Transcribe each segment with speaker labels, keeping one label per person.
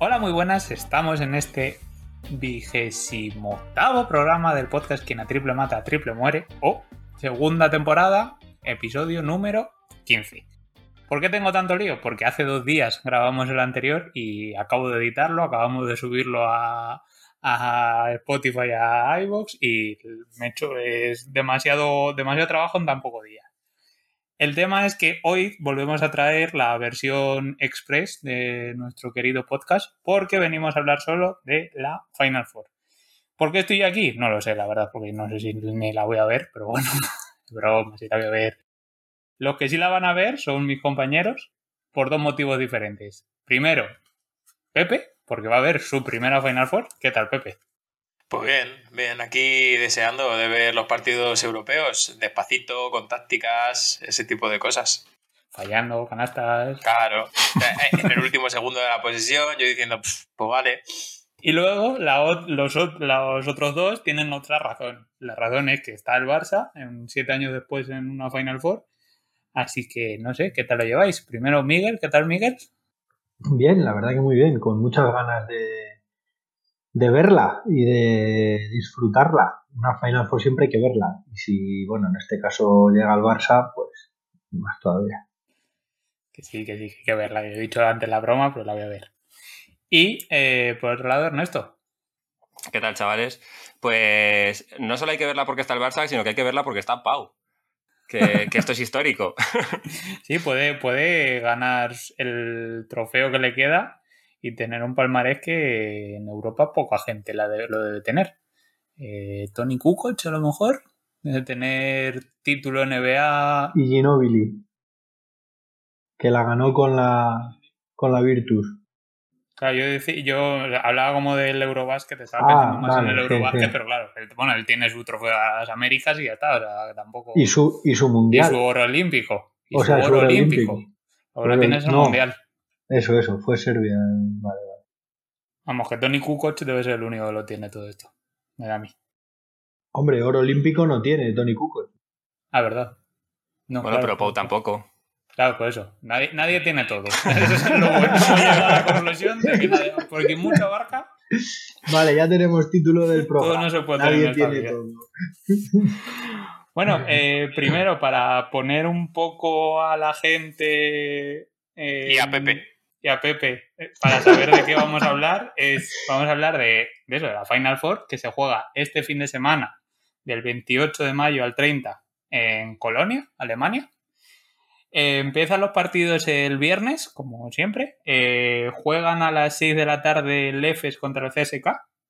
Speaker 1: Hola, muy buenas. Estamos en este vigésimo octavo programa del podcast Quien a triple mata, triple muere. O segunda temporada, episodio número 15. ¿Por qué tengo tanto lío? Porque hace dos días grabamos el anterior y acabo de editarlo, acabamos de subirlo a, a Spotify, a iVoox y me he hecho es demasiado, demasiado trabajo en tan poco día. El tema es que hoy volvemos a traer la versión express de nuestro querido podcast porque venimos a hablar solo de la Final Four. ¿Por qué estoy aquí? No lo sé, la verdad, porque no sé si ni la voy a ver, pero bueno, broma, si la voy a ver. Los que sí la van a ver son mis compañeros por dos motivos diferentes. Primero, Pepe, porque va a ver su primera Final Four. ¿Qué tal, Pepe?
Speaker 2: Pues bien, bien, aquí deseando de ver los partidos europeos, despacito, con tácticas, ese tipo de cosas.
Speaker 1: Fallando, canastas.
Speaker 2: Claro, eh, en el último segundo de la posesión, yo diciendo, pues vale.
Speaker 1: Y luego la, los, los, otros dos tienen otra razón. La razón es que está el Barça, en siete años después en una Final Four. Así que no sé, ¿qué tal lo lleváis? Primero Miguel, ¿qué tal Miguel?
Speaker 3: Bien, la verdad que muy bien, con muchas ganas de, de verla y de disfrutarla. Una Final Four siempre hay que verla. Y si, bueno, en este caso llega al Barça, pues más todavía.
Speaker 1: Que sí, que sí, que hay que verla. He dicho antes la broma, pero la voy a ver. Y eh, por otro lado, Ernesto.
Speaker 4: ¿Qué tal, chavales? Pues no solo hay que verla porque está el Barça, sino que hay que verla porque está Pau. Que, que esto es histórico.
Speaker 1: sí, puede, puede ganar el trofeo que le queda y tener un palmarés que en Europa poca gente la lo debe tener. Eh, Tony Kukoc a lo mejor, debe tener título NBA.
Speaker 3: Y Ginobili, que la ganó con la, con la Virtus.
Speaker 1: Claro, yo, decía, yo hablaba como del Eurobasket, estaba ah, pensando más en el Eurobasket, pero claro, bueno, él tiene su trofeo a las Américas y ya está, o sea, tampoco...
Speaker 3: Y su, y su mundial.
Speaker 1: Y su oro olímpico. Y su oro, olímpico. Ahora tienes el mundial.
Speaker 3: Eso, eso, fue Serbia. Vale, vale.
Speaker 1: Vamos, que Tony Kukoc debe ser el único que lo tiene todo esto. Me da a mí.
Speaker 3: Hombre, oro olímpico no tiene Tony Kukoc.
Speaker 1: Ah, verdad.
Speaker 4: No, bueno, pero Pau tampoco.
Speaker 1: Claro, por eso. Nadie, nadie tiene todo. Eso es lo bueno. a la conclusión de que nadie, porque mucha barca.
Speaker 3: Vale, ya tenemos título del programa.
Speaker 1: Todo no se puede
Speaker 3: Nadie tiene todo.
Speaker 1: Bueno, eh, primero, para poner un poco a la gente
Speaker 2: y a Pepe.
Speaker 1: Y a Pepe, eh, para saber de qué vamos a hablar, es, vamos a hablar de, eso, de la Final Four, que se juega este fin de semana, del 28 de mayo al 30, en Colonia, Alemania. Eh, empiezan los partidos el viernes, como siempre. Eh, juegan a las 6 de la tarde el EFES contra el CSK,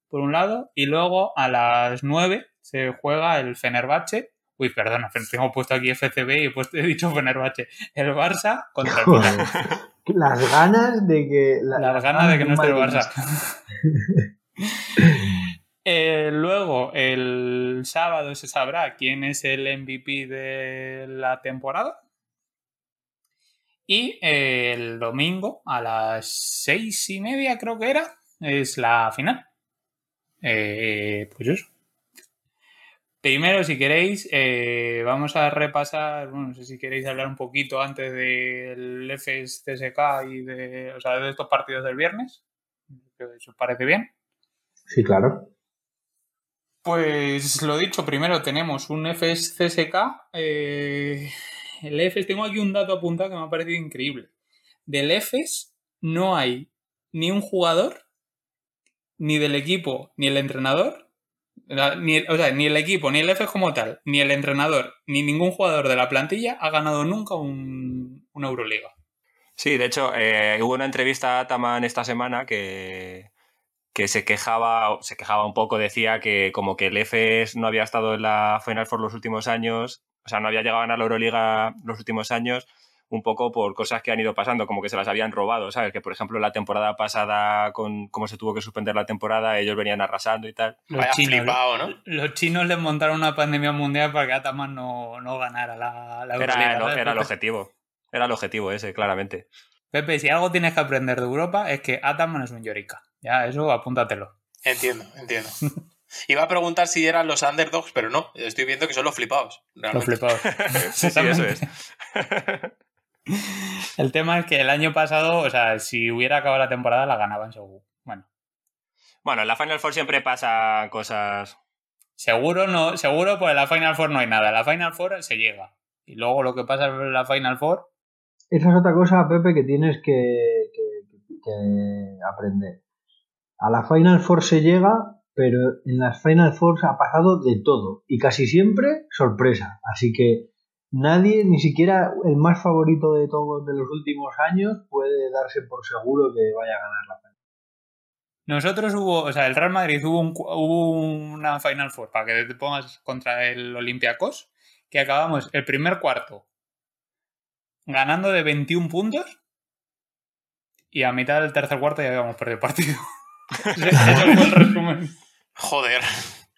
Speaker 1: por un lado, y luego a las 9 se juega el Fenerbahce Uy, perdona, tengo puesto aquí FCB y he, dicho Fenerbahce. El Barça contra el Milan.
Speaker 3: Las ganas de que...
Speaker 1: las ganas de que no esté el Barça. Eh, luego, el sábado se sabrá quién es el MVP de la temporada. Y el domingo, a las seis y media creo que era, es la final. Eh, pues eso. Primero, si queréis, eh, vamos a repasar, bueno, no sé si queréis hablar un poquito antes del FS CSK y de, o sea, de estos partidos del viernes. ¿Os parece bien?
Speaker 3: Sí, claro.
Speaker 1: Pues lo dicho, primero tenemos un FS CSK. Eh, el FS, tengo aquí un dato apuntado que me ha parecido increíble. Del FS no hay ni un jugador, ni del equipo, ni el entrenador ni, o sea, ni el equipo, ni el F como tal, ni el entrenador, ni ningún jugador de la plantilla ha ganado nunca un, una Euroliga.
Speaker 4: Sí, de hecho, eh, hubo una entrevista a Ataman esta semana que, que se quejaba, se quejaba un poco, decía que como que el EFES no había estado en la Final Four los últimos años, o sea, no había llegado a ganar la Euroliga los últimos años, un poco por cosas que han ido pasando, como que se las habían robado, ¿sabes? Que por ejemplo la temporada pasada, con cómo se tuvo que suspender la temporada, ellos venían arrasando y tal.
Speaker 1: Los chinos, ¿no? los chinos les montaron una pandemia mundial para que Ataman no, no ganara la, la
Speaker 4: Era, era el objetivo. Era el objetivo ese, claramente.
Speaker 1: Pepe, si algo tienes que aprender de Europa es que Ataman es un llorica. Ya, eso apúntatelo.
Speaker 2: Entiendo, entiendo. Iba a preguntar si eran los underdogs, pero no. Estoy viendo que son los flipados.
Speaker 1: Los flipados.
Speaker 4: sí, sí, eso es.
Speaker 1: El tema es que el año pasado, o sea, si hubiera acabado la temporada, la ganaban seguro. Bueno.
Speaker 4: Bueno, en la Final Four siempre pasa cosas.
Speaker 1: Seguro no, seguro pues en la Final Four no hay nada. En la Final Four se llega. Y luego lo que pasa en la Final Four.
Speaker 3: Esa es otra cosa, Pepe, que tienes que, que, que aprender. A la Final Four se llega, pero en las Final Four ha pasado de todo. Y casi siempre sorpresa. Así que nadie, ni siquiera el más favorito de todos de los últimos años, puede darse por seguro que vaya a ganar la final.
Speaker 1: Nosotros hubo, o sea, el Real Madrid hubo, un, una Final Four, para que te pongas contra el Olympiacos, que acabamos el primer cuarto ganando de 21 puntos y a mitad del tercer cuarto ya habíamos perdido el partido. Ese fue el resumen.
Speaker 2: Joder.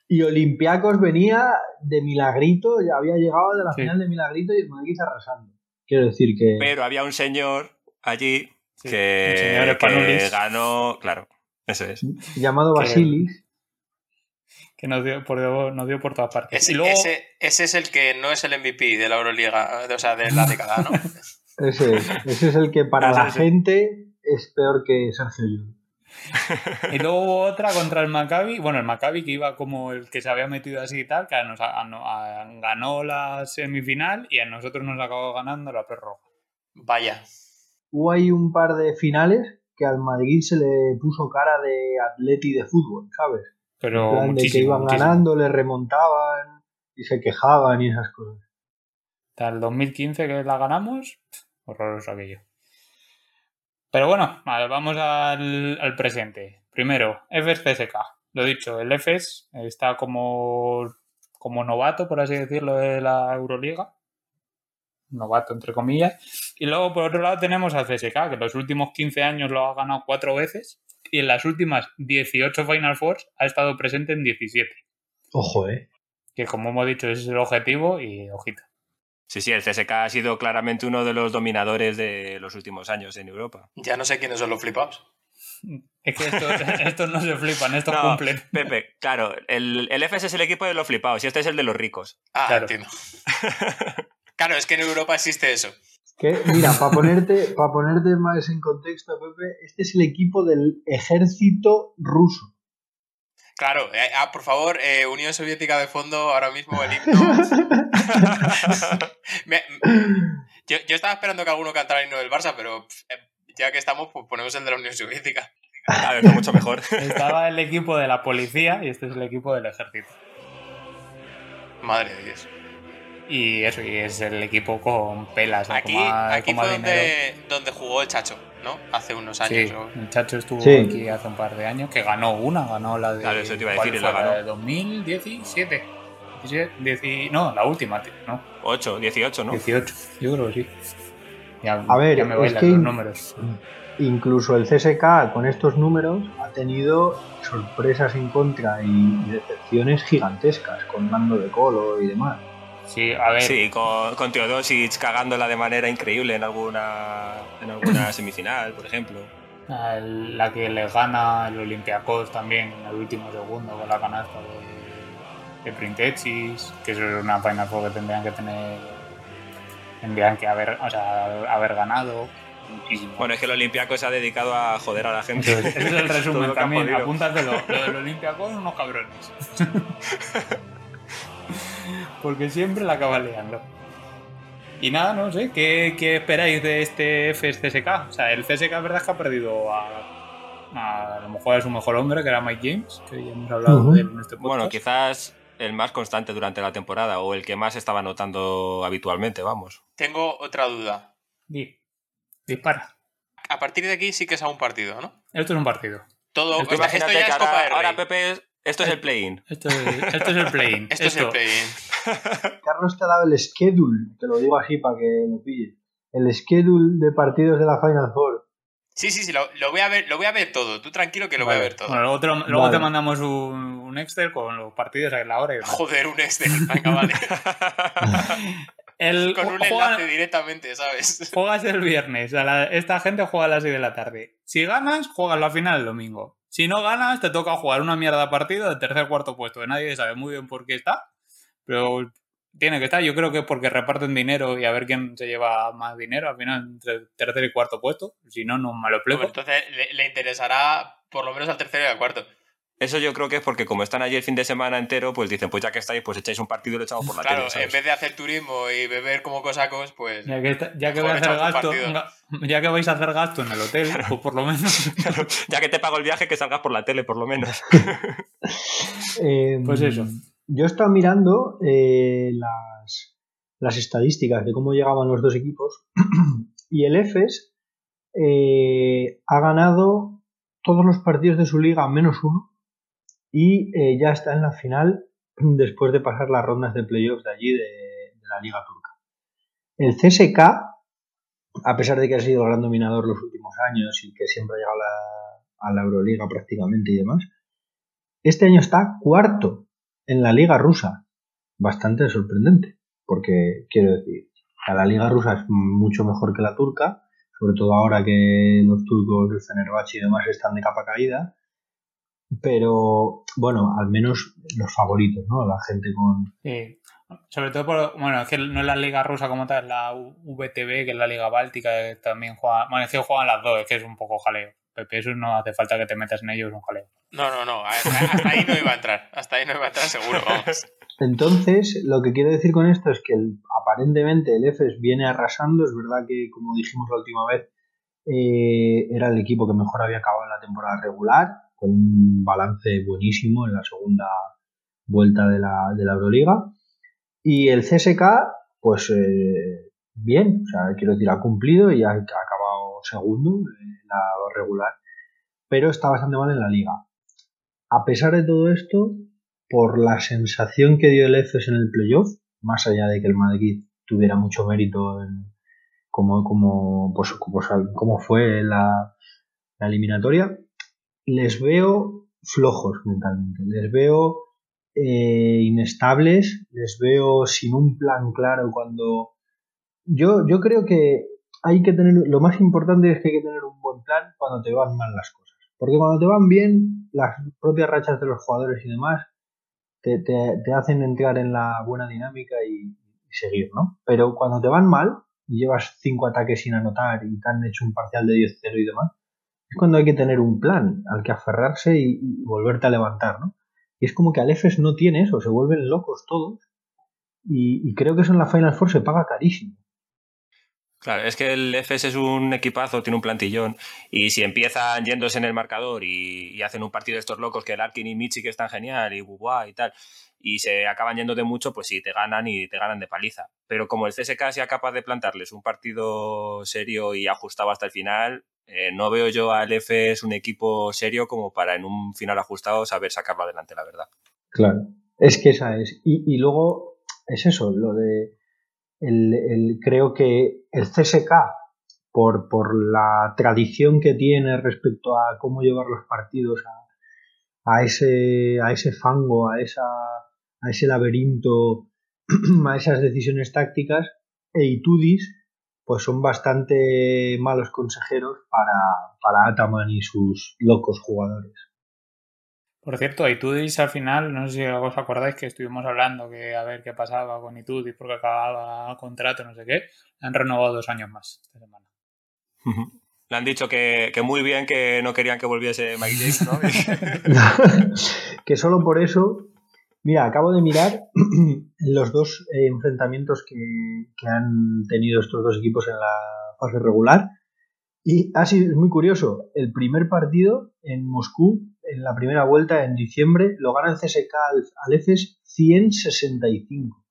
Speaker 3: Y Olympiacos venía de Milagrito, ya había llegado de la
Speaker 1: Sí.
Speaker 3: final de Milagrito y el Madrid arrasando. Quiero decir que
Speaker 4: Pero había un señor allí
Speaker 1: Sí,
Speaker 4: que,
Speaker 1: señor
Speaker 4: ganó. Claro, eso es.
Speaker 3: llamado Basilis,
Speaker 1: Que nos dio por, nos dio por todas partes.
Speaker 2: Ese,
Speaker 1: y luego,
Speaker 2: ese, ese es el que no es el MVP de la Euroliga, o sea, de la década, ¿no?
Speaker 3: ese es, ese es el que para la gente es peor que Sergio Llull.
Speaker 1: Y luego hubo otra contra el Maccabi. Bueno, el Maccabi que iba como el que se había metido así y tal, que nos- a- a- ganó la semifinal y a nosotros nos acabó ganando la perro roja.
Speaker 2: Vaya.
Speaker 3: Hubo ahí un par de finales que al Madrid se le puso cara de atleti de fútbol, ¿sabes?
Speaker 1: Pero
Speaker 3: En plan de que iban
Speaker 1: muchísimo.
Speaker 3: ganando, le remontaban y se quejaban y esas cosas.
Speaker 1: Hasta el 2015 que la ganamos, horroroso aquello. Pero bueno, vale, vamos al, al presente. Primero, EFES CSK. Lo dicho, el EFES está como, como novato, por así decirlo, de la Euroliga. Novato, entre comillas. Y luego, por otro lado, tenemos al CSK, que en los últimos 15 años lo ha ganado cuatro veces. Y en las últimas 18 Final Fours ha estado presente en 17.
Speaker 3: Ojo, ¿eh?
Speaker 1: Que como hemos dicho, ese es el objetivo y ojito.
Speaker 4: Sí, sí, el CSK ha sido claramente uno de los dominadores de los últimos años en Europa.
Speaker 2: Ya no sé quiénes son los flipados.
Speaker 1: Es que estos, estos no se flipan, estos
Speaker 4: No,
Speaker 1: cumplen.
Speaker 4: Pepe, claro, el, el FS es el equipo de los flipados y este es el de los ricos.
Speaker 2: Ah,
Speaker 1: Claro.
Speaker 2: entiendo. Claro, es que en Europa existe eso.
Speaker 3: Que, mira, para ponerte, para ponerte más en contexto, Pepe, este es el equipo del ejército ruso.
Speaker 2: Claro, eh, ah, por favor, eh, Unión Soviética de fondo, ahora mismo el himno. Me- yo, yo estaba esperando que alguno cantara el himno del Barça, pero eh, ya que estamos, pues ponemos el de la Unión Soviética.
Speaker 4: Claro, está mucho mejor.
Speaker 1: Estaba el equipo de la policía y este es el equipo del ejército.
Speaker 2: Madre de Dios.
Speaker 1: Y eso, y es el equipo con pelas. ¿no?
Speaker 2: Aquí,
Speaker 1: Como a-
Speaker 2: aquí fue donde, donde jugó el Chacho, ¿no? Hace unos años.
Speaker 1: Sí,
Speaker 2: o-
Speaker 1: el Chacho estuvo
Speaker 3: Sí.
Speaker 1: aquí hace un par de años, que ganó una, ganó la de.
Speaker 4: Claro, eso te iba a
Speaker 1: ¿cuál
Speaker 4: decir, y la
Speaker 1: fue?
Speaker 4: ganó.
Speaker 1: de 2017. 17, dieci- no, la última, tío, ¿no?
Speaker 4: 8, 18, ¿no?
Speaker 1: 18, yo creo que sí. Ya,
Speaker 3: A ver,
Speaker 1: ya me
Speaker 3: es
Speaker 1: bailan
Speaker 3: que-
Speaker 1: los números.
Speaker 3: Incluso el CSK con estos números ha tenido sorpresas en contra y, y decepciones gigantescas con mando de colo y demás.
Speaker 1: Sí, a ver,
Speaker 4: Sí, con, con Teodosic cagándola de manera increíble en alguna, en alguna semifinal, por ejemplo.
Speaker 1: a la que le gana el Olympiacos también en el último segundo con la canasta de, de Printexis, que eso es una Final Four que tendrían que tener, tendrían que haber, o sea, haber ganado muchísimo.
Speaker 4: Bueno, es que el Olympiaco se ha dedicado a joder a la gente.
Speaker 1: Ese es el resumen también, apúntatelo. Lo del Olympiacos, unos cabrones. Porque siempre la acaba liando. Y nada, no sé, ¿qué, qué esperáis de este FS CSK? O sea, el CSK es verdad que ha perdido a, a, a lo mejor a su mejor hombre, que era Mike James, que ya hemos hablado de él en este podcast.
Speaker 4: Bueno, quizás el más constante durante la temporada o el que más estaba notando habitualmente, vamos.
Speaker 2: Tengo otra duda.
Speaker 1: Di, dispara.
Speaker 2: A partir de aquí sí que es a un partido, ¿no?
Speaker 1: Esto es un partido.
Speaker 2: Todo,
Speaker 1: Esto
Speaker 2: esto
Speaker 4: Imagínate
Speaker 2: ya
Speaker 4: que
Speaker 2: es Copa
Speaker 4: ahora. Pepe, es- esto es el play-in.
Speaker 1: Esto es, esto es el play-in.
Speaker 2: Esto es el play-in.
Speaker 3: Carlos te ha dado el schedule, te lo digo así para que lo pilles. El schedule de partidos de la Final Four.
Speaker 2: Sí, sí, sí, lo, lo voy a ver, lo voy a ver todo. Tú tranquilo que lo voy a ver todo.
Speaker 1: Bueno, luego te, lo- luego
Speaker 3: Vale.
Speaker 1: te mandamos un, un Excel con los partidos a la hora y.
Speaker 2: Joder, un Excel. Venga, vale.
Speaker 1: El,
Speaker 2: Con un enlace directamente, ¿sabes?
Speaker 1: juegas el viernes. a la- esta gente juega a las 6 de la tarde. Si ganas, juegas la final el domingo. Si no ganas, te toca jugar una mierda partido de tercer cuarto puesto. Nadie sabe muy bien por qué está. Pero tiene que estar. Yo creo que es porque reparten dinero y a ver quién se lleva más dinero al final entre tercer y cuarto puesto. Si no, no me lo explico.
Speaker 2: entonces le, le interesará por lo menos al tercero y al cuarto.
Speaker 4: Eso yo creo que es porque como están allí el fin de semana entero, pues dicen, pues ya que estáis, pues echáis un partido y lo echamos por la
Speaker 2: Claro,
Speaker 4: tele, ¿sabes?
Speaker 2: en vez de hacer turismo y beber como cosacos, pues.
Speaker 1: Ya que, está- ya que
Speaker 2: Mejor
Speaker 1: voy a hacer gasto, ya que vais a hacer gasto en el hotel, pues por lo menos.
Speaker 4: ya que te pago el viaje, que salgas por la tele, por lo menos.
Speaker 3: Eh,
Speaker 1: Pues eso.
Speaker 3: Yo he estado mirando eh, las, las estadísticas de cómo llegaban los dos equipos y el EFES eh, ha ganado todos los partidos de su liga menos uno y eh, ya está en la final después de pasar las rondas de playoffs de allí de, la liga turca. El CSK, a pesar de que ha sido el gran dominador los últimos años y que siempre ha llegado a la, Euroliga prácticamente y demás, este año está cuarto en la liga rusa. Bastante sorprendente, porque quiero decir, la liga rusa es mucho mejor que la turca, sobre todo ahora que los turcos, el y demás están de capa caída. Pero bueno, al menos los favoritos, ¿no? La gente con.
Speaker 1: Sí. Sobre todo por, bueno, es que no es la liga rusa como tal, es la VTB, que es la liga báltica, que también juega, bueno, es que juegan las dos, es que es un poco jaleo. Pepe, eso no hace falta que te metas en ello, es un jaleo.
Speaker 2: No, no, no. Hasta, hasta ahí no iba a entrar. Hasta ahí no iba a entrar seguro, vamos.
Speaker 3: Entonces, lo que quiero decir con esto es que el- aparentemente el EFES viene arrasando. Es verdad que, como dijimos la última vez, eh, era el equipo que mejor había acabado en la temporada regular, con un balance buenísimo en la segunda vuelta de la, de la Euroliga. Y el CSK, pues eh, bien, o sea, quiero decir, ha cumplido y ha, acabado segundo en la regular, pero está bastante mal en la liga. A pesar de todo esto, por la sensación que dio el EFES en el playoff, más allá de que el Madrid tuviera mucho mérito en cómo, cómo, pues, fue la, la eliminatoria, les veo flojos mentalmente, les veo eh, inestables, les veo sin un plan claro cuando... Yo, yo creo que hay que tener, lo más importante es que hay que tener un buen plan cuando te van mal las cosas. Porque cuando te van bien, las propias rachas de los jugadores y demás te, te, te hacen entrar en la buena dinámica y, y, seguir, ¿no? Pero cuando te van mal y llevas cinco ataques sin anotar y te han hecho un parcial de 10-0 y demás, es cuando hay que tener un plan al que aferrarse y, volverte a levantar, ¿no? Y es como que al EFES no tiene eso, se vuelven locos todos. Y, creo que eso en la Final Four se paga carísimo.
Speaker 4: Claro, es que el FS es un equipazo, tiene un plantillón, y si empiezan yéndose en el marcador y, y hacen un partido de estos locos que el Arkin y Michi que están genial y Guguá y tal, y se acaban yendo de mucho, pues sí, te ganan y te ganan de paliza. Pero como el CSK sea capaz de plantarles un partido serio y ajustado hasta el final, eh, no veo yo al FS un equipo serio como para en un final ajustado saber sacarlo adelante, la verdad.
Speaker 3: Claro, es que esa es. Y, y luego es eso, lo de el, el, creo que el CSK, por, por la tradición que tiene respecto a cómo llevar los partidos a, a, ese, a ese fango, a, esa, a ese laberinto, a esas decisiones tácticas, e Itudis, pues son bastante malos consejeros para, para Ataman y sus locos jugadores.
Speaker 1: Por cierto, Itudis al final, no sé si os acordáis que estuvimos hablando que a ver qué pasaba con Itudis porque acababa contrato, no sé qué. Han renovado dos años más esta semana.
Speaker 4: Le han dicho que, que, muy bien que no querían que volviese Mike James, ¿no?
Speaker 3: que solo por eso. Mira, acabo de mirar los dos eh, enfrentamientos que, que, han tenido estos dos equipos en la fase regular. Y así es muy curioso. El primer partido en Moscú en la primera vuelta en diciembre lo gana el CSK al, al EFES 165.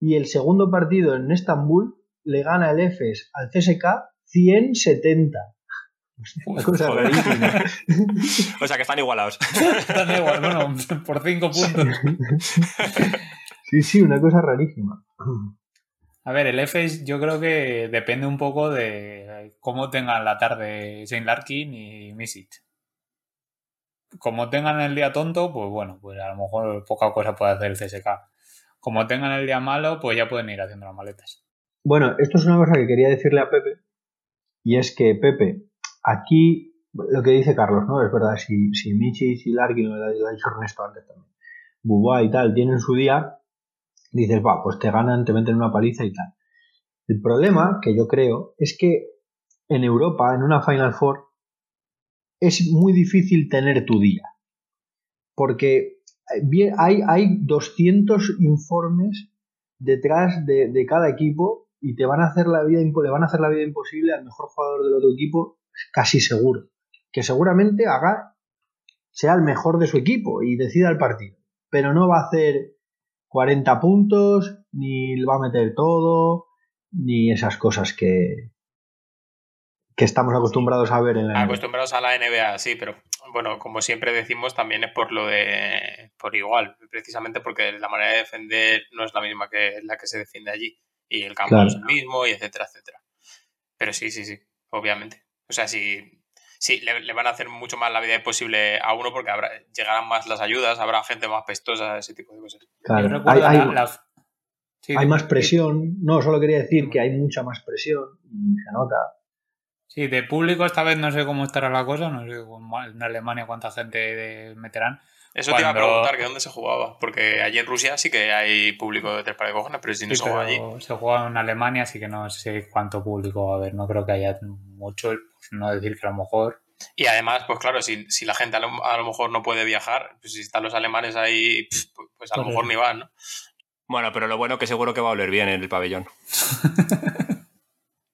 Speaker 3: Y el segundo partido en Estambul le gana el EFES al CSK 170. Una cosa rarísima.
Speaker 4: o sea que están igualados.
Speaker 1: están igual, bueno, por 5 puntos.
Speaker 3: sí, sí, una cosa rarísima.
Speaker 1: A ver, el EFES yo creo que depende un poco de cómo tengan la tarde Saint Larkin y Misic como tengan el día tonto, pues bueno, pues a lo mejor poca cosa puede hacer el CSK. como tengan el día malo, pues ya pueden ir haciendo las maletas.
Speaker 3: Bueno, esto es una cosa que quería decirle a Pepe, y es que Pepe, aquí lo que dice Carlos, ¿no? Es verdad, si, si Michi, si Larkin, lo ha dicho Ernesto antes también, Bubá y tal, tienen su día, dices, va, pues te ganan, te meten una paliza y tal. El problema, que yo creo, es que en Europa, en una Final Four, es muy difícil tener tu día. Porque hay, hay 200 informes detrás de, cada equipo y te van a hacer la vida le van a hacer la vida imposible al mejor jugador del otro equipo casi seguro que seguramente haga sea el mejor de su equipo y decida el partido pero no va a hacer 40 puntos ni va a meter todo ni esas cosas que que estamos acostumbrados a ver en la
Speaker 2: acostumbrados a la NBA sí pero bueno, como siempre decimos, también es por lo de. por igual, precisamente porque la manera de defender no es la misma que la que se defiende allí. Y el campo es el mismo, y etcétera, etcétera. Pero sí, sí, sí, obviamente. O sea, sí, sí le, van a hacer mucho más la vida imposible a uno porque habrá, llegarán más las ayudas, habrá gente más pestosa, ese tipo de cosas.
Speaker 3: Claro, hay, hay más presión. No, solo quería decir que hay mucha más presión y se nota.
Speaker 1: Sí, de público esta vez no sé cómo estará la cosa, no sé en Alemania cuánta gente meterán.
Speaker 2: Eso te iba a preguntar, que dónde se jugaba, porque allí en Rusia sí que hay público de tres para de pero si no se juega allí.
Speaker 1: Se juega en Alemania, así que no sé cuánto público va a haber, no creo que haya mucho, pues no decir que a lo mejor...
Speaker 2: Y además, pues claro, si, si la gente a lo, mejor no puede viajar, pues si están los alemanes ahí, pues, pues a lo mejor ni van, ¿no?
Speaker 4: Bueno, pero lo bueno que seguro que va a oler bien en el pabellón.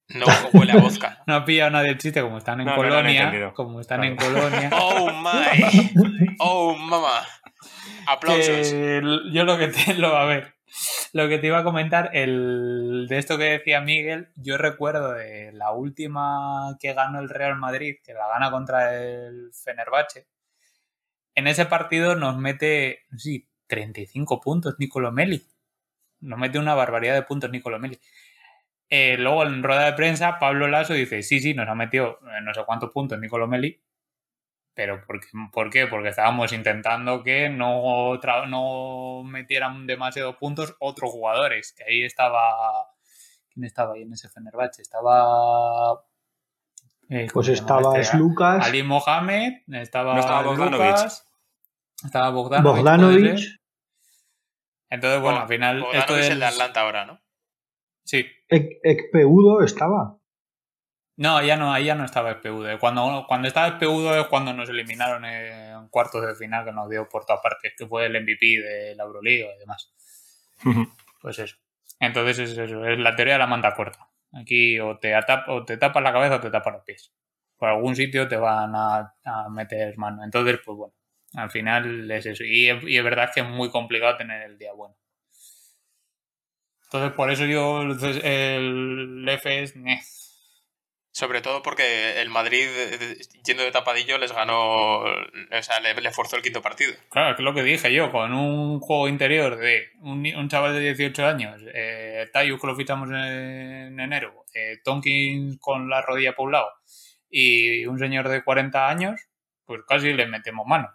Speaker 2: No huele a vodka.
Speaker 1: No ha pillado nadie el chiste, como están en Colonia. como están en Colonia.
Speaker 2: Oh my. Oh mama. Aplausos.
Speaker 1: yo lo que te lo a ver. Lo que te iba a comentar, el, de esto que decía Miguel, yo recuerdo de la última que ganó el Real Madrid, que la gana contra el Fenerbahce. En ese partido nos mete, sí, 35 puntos Nicolo Meli. Nos mete una barbaridad de puntos Nicolo Meli. Eh, luego en rueda de prensa, Pablo Lasso dice, sí, sí, nos ha metido eh, no sé cuántos puntos Nicolo Meli, pero ¿por qué? ¿por qué? Porque estábamos intentando que no, no metieran demasiados puntos otros jugadores, que ahí estaba... ¿Quién estaba ahí en ese Fenerbahce? Estaba...
Speaker 3: Eh, pues estaba este? Lucas.
Speaker 1: Ali Mohamed, estaba,
Speaker 4: no estaba Bogdanovic.
Speaker 1: estaba Bogdanovic.
Speaker 3: Bogdanovic.
Speaker 1: Entonces, bueno, al final...
Speaker 2: Bogdanovic esto es el de Atlanta ahora, ¿no?
Speaker 1: Sí.
Speaker 3: Expeudo estaba.
Speaker 1: No, ya no, ahí ya no estaba Expeudo. Cuando, cuando estaba Expeudo es cuando nos eliminaron en cuartos de final que nos dio por todas partes, que fue el MVP de la Euroliga y demás. pues eso. Entonces es eso, es la teoría de la manta corta. Aquí o te, o te tapas la cabeza o te tapas los pies. Por algún sitio te van a, meter mano. Entonces, pues bueno, al final es eso. Y, y es verdad que es muy complicado tener el día bueno. Entonces, por eso yo el F es...
Speaker 2: Sobre todo porque el Madrid, yendo de tapadillo, les ganó, o sea, le, forzó el quinto partido.
Speaker 1: Claro, que es lo que dije yo, con un juego interior de un, chaval de 18 años, eh, que lo fichamos en enero, eh, Tonkin con la rodilla por un lado y un señor de 40 años, pues casi le metemos mano.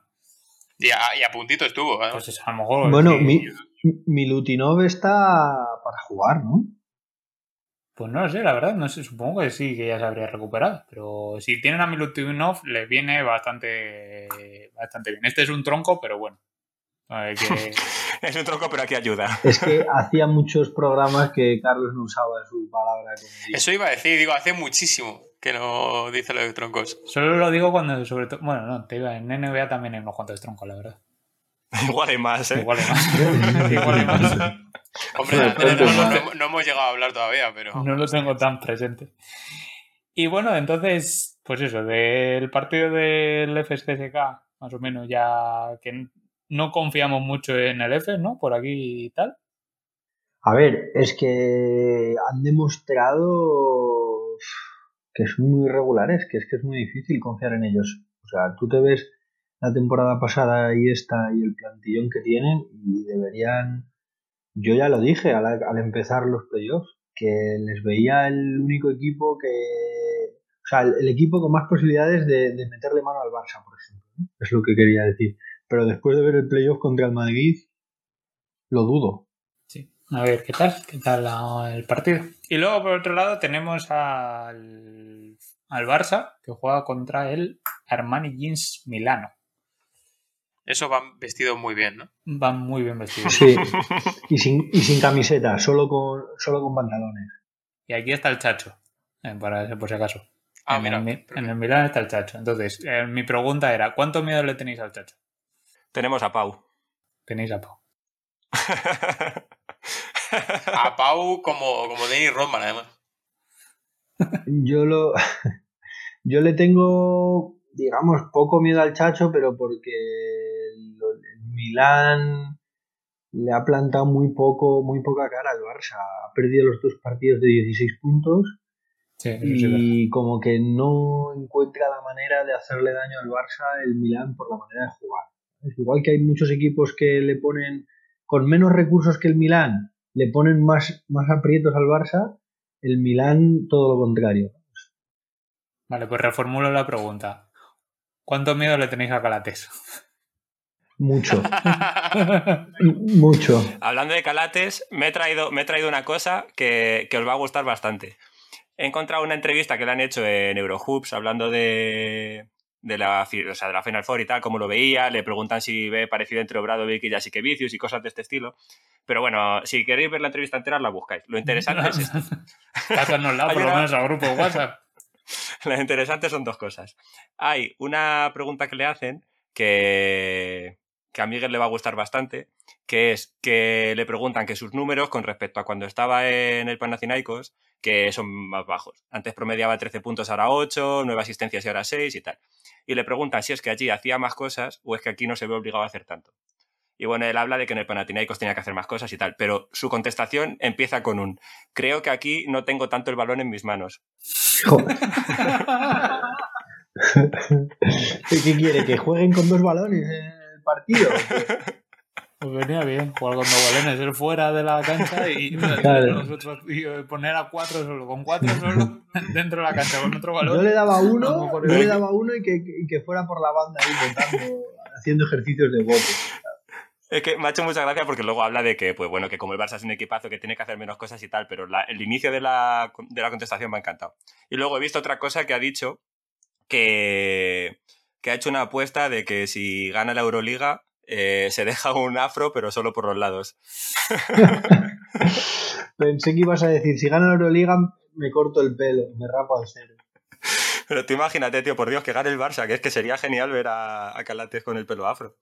Speaker 2: Y a, puntito estuvo. ¿eh?
Speaker 1: Pues a lo mejor...
Speaker 3: Bueno, mi, Milutinov está para jugar, ¿no?
Speaker 1: Pues no lo sé, la verdad, no sé, supongo que sí, que ya se habría recuperado. Pero si tienen a Milutinov, les viene bastante, bastante bien. Este es un tronco, pero bueno.
Speaker 4: es un tronco, pero aquí ayuda.
Speaker 3: Es que hacía muchos programas que Carlos no usaba su palabra.
Speaker 2: Eso iba a decir, digo, hace muchísimo que no dice lo de troncos.
Speaker 1: Solo lo digo cuando, sobre todo, bueno, no, te iba, en NBA también hay unos cuantos troncos, la verdad.
Speaker 4: Igual hay más, ¿eh?
Speaker 1: Igual hay más. Igual hay más.
Speaker 2: Hombre, no, hemos llegado a hablar todavía, pero...
Speaker 1: No lo tengo tan presente. Y bueno, entonces, pues eso, del partido del FSCK, más o menos ya que no confiamos mucho en el F, ¿no? Por aquí y tal.
Speaker 3: A ver, es que han demostrado que son muy irregulares, que es que es muy difícil confiar en ellos. O sea, tú te ves la temporada pasada y esta y el plantillón que tienen y deberían, yo ya lo dije al, empezar los playoffs, que les veía el único equipo que, o sea, el, equipo con más posibilidades de, meterle mano al Barça, por ejemplo, es lo que quería decir. Pero después de ver el playoff contra el Madrid, lo dudo.
Speaker 1: A ver, ¿qué tal? ¿Qué tal la- el partido? Y luego, por otro lado, tenemos al, al Barça, que juega contra el Armani Jeans Milano.
Speaker 2: Eso van vestidos muy bien, ¿no?
Speaker 1: Van muy bien vestidos.
Speaker 3: Sí. Y sin, y sin camiseta, solo con, solo con pantalones.
Speaker 1: Y aquí está el Chacho, eh, para, por si acaso.
Speaker 2: Ah,
Speaker 1: en,
Speaker 2: mira.
Speaker 1: el, en el Milán está el Chacho. Entonces, eh, mi pregunta era, ¿cuánto miedo le tenéis al Chacho?
Speaker 4: Tenemos a Pau.
Speaker 1: Tenéis a Pau.
Speaker 2: A Pau como, como Dennis Rodman, además.
Speaker 3: Yo lo. Yo le tengo, digamos, poco miedo al Chacho, pero porque el, Milán le ha plantado muy poco, muy poca cara al Barça. Ha perdido los dos partidos de 16 puntos
Speaker 1: Sí,
Speaker 3: y como que no encuentra la manera de hacerle daño al Barça el Milán por la manera de jugar. Es igual que hay muchos equipos que le ponen con menos recursos que el Milán, le ponen más, más aprietos al Barça, el Milán todo lo contrario.
Speaker 1: Vale, pues reformulo la pregunta. ¿Cuánto miedo le tenéis a Calates?
Speaker 3: Mucho, mucho.
Speaker 4: Hablando de calates, me he traído, me he traído una cosa que, que os va a gustar bastante. He encontrado una entrevista que le han hecho en Eurohoops hablando de, de, la, o sea, de la Final Four y tal, cómo lo veía. Le preguntan si ve parecido entre Obradovic y Jasikevicius y cosas de este estilo. Pero bueno, si queréis ver la entrevista entera, la buscáis. Lo interesante es esto.
Speaker 1: Pásanosla por lo menos al grupo de WhatsApp.
Speaker 4: Lo interesante son dos cosas. Hay una pregunta que le hacen que, que a Miguel le va a gustar bastante, que es que le preguntan que sus números con respecto a cuando estaba en el Panathinaikos, que son más bajos. Antes promediaba 13 puntos, ahora 8, 9 asistencias y ahora 6 y tal. Y le preguntan si es que allí hacía más cosas o es que aquí no se ve obligado a hacer tanto. Y bueno, él habla de que en el Panathinaikos tenía que hacer más cosas y tal, pero su contestación empieza con un creo que aquí no tengo tanto el balón en mis manos.
Speaker 3: ¿Qué quiere? ¿Que jueguen con dos balones en el partido?
Speaker 1: Pues venía bien jugar con dos balones, él fuera de la cancha y
Speaker 3: Claro.
Speaker 1: nosotros y poner a cuatro solo, con cuatro solo dentro de la cancha con otro balón.
Speaker 3: Yo le daba uno, yo le daba uno y que, fuera por la banda ahí botando, haciendo ejercicios de bote.
Speaker 4: Es que me ha hecho mucha gracia porque luego habla de que, pues bueno, que como el Barça es un equipazo que tiene que hacer menos cosas y tal, pero la- el inicio de la, de la contestación me ha encantado. Y luego he visto otra cosa que ha dicho que, que ha hecho una apuesta de que si gana la Euroliga eh, se deja un afro, pero solo por los lados.
Speaker 3: Pensé que ibas a decir, si gana la Euroliga me corto el pelo, me rapo al cero.
Speaker 4: Pero tú imagínate, tío, por Dios, que gane el Barça, que es que sería genial ver a, a Calates con el pelo afro.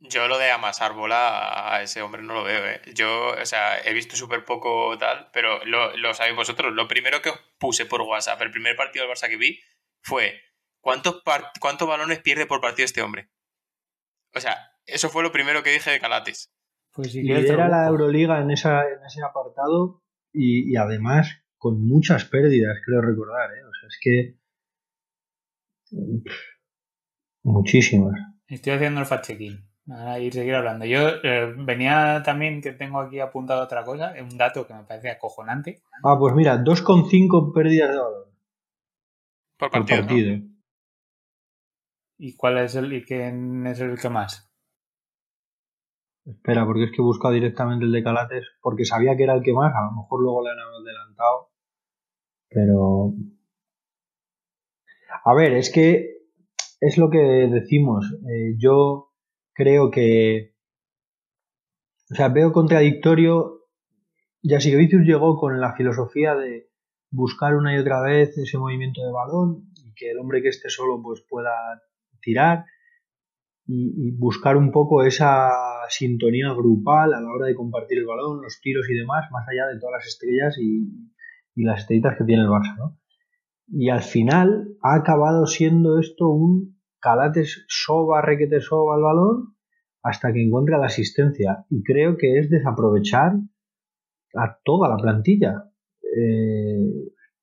Speaker 2: Yo lo de amasar bola a ese hombre no lo veo, ¿eh? Yo, o sea, he visto súper poco tal, pero lo, lo sabéis vosotros. Lo primero que os puse por WhatsApp, el primer partido del Barça que vi, fue ¿cuántos, ¿cuántos balones pierde por partido este hombre? O sea, eso fue lo primero que dije de Calates.
Speaker 1: Pues si
Speaker 3: Lidera la. Euroliga en, esa, en ese apartado y, y además con muchas pérdidas, creo recordar. ¿eh? O sea, es que. Muchísimas.
Speaker 1: Estoy haciendo el fact-checking. Ir seguir hablando. Yo eh, venía también que tengo aquí apuntado otra cosa, un dato que me parece acojonante.
Speaker 3: Ah, pues mira, 2,5 pérdidas de balón
Speaker 2: Por
Speaker 3: por
Speaker 2: partido. ¿no?
Speaker 3: partido.
Speaker 1: ¿Y cuál es el y quién es el que más?
Speaker 3: Espera, porque es que he buscado directamente el de Calates, porque sabía que era el que más, a lo mejor luego le han adelantado. Pero. A ver, es que es lo que decimos. eh, yo creo que. O sea, veo contradictorio. Jasikevicius llegó con la filosofía de buscar una y otra vez ese movimiento de balón y que el hombre que esté solo pues pueda tirar y, buscar un poco esa sintonía grupal a la hora de compartir el balón, los tiros y demás, más allá de todas las estrellas y, y las estrellitas que tiene el Barça, ¿no? Y al final ha acabado siendo esto un Calates soba, requete soba el balón hasta que encuentra la asistencia. Y creo que es desaprovechar a toda la plantilla. Eh,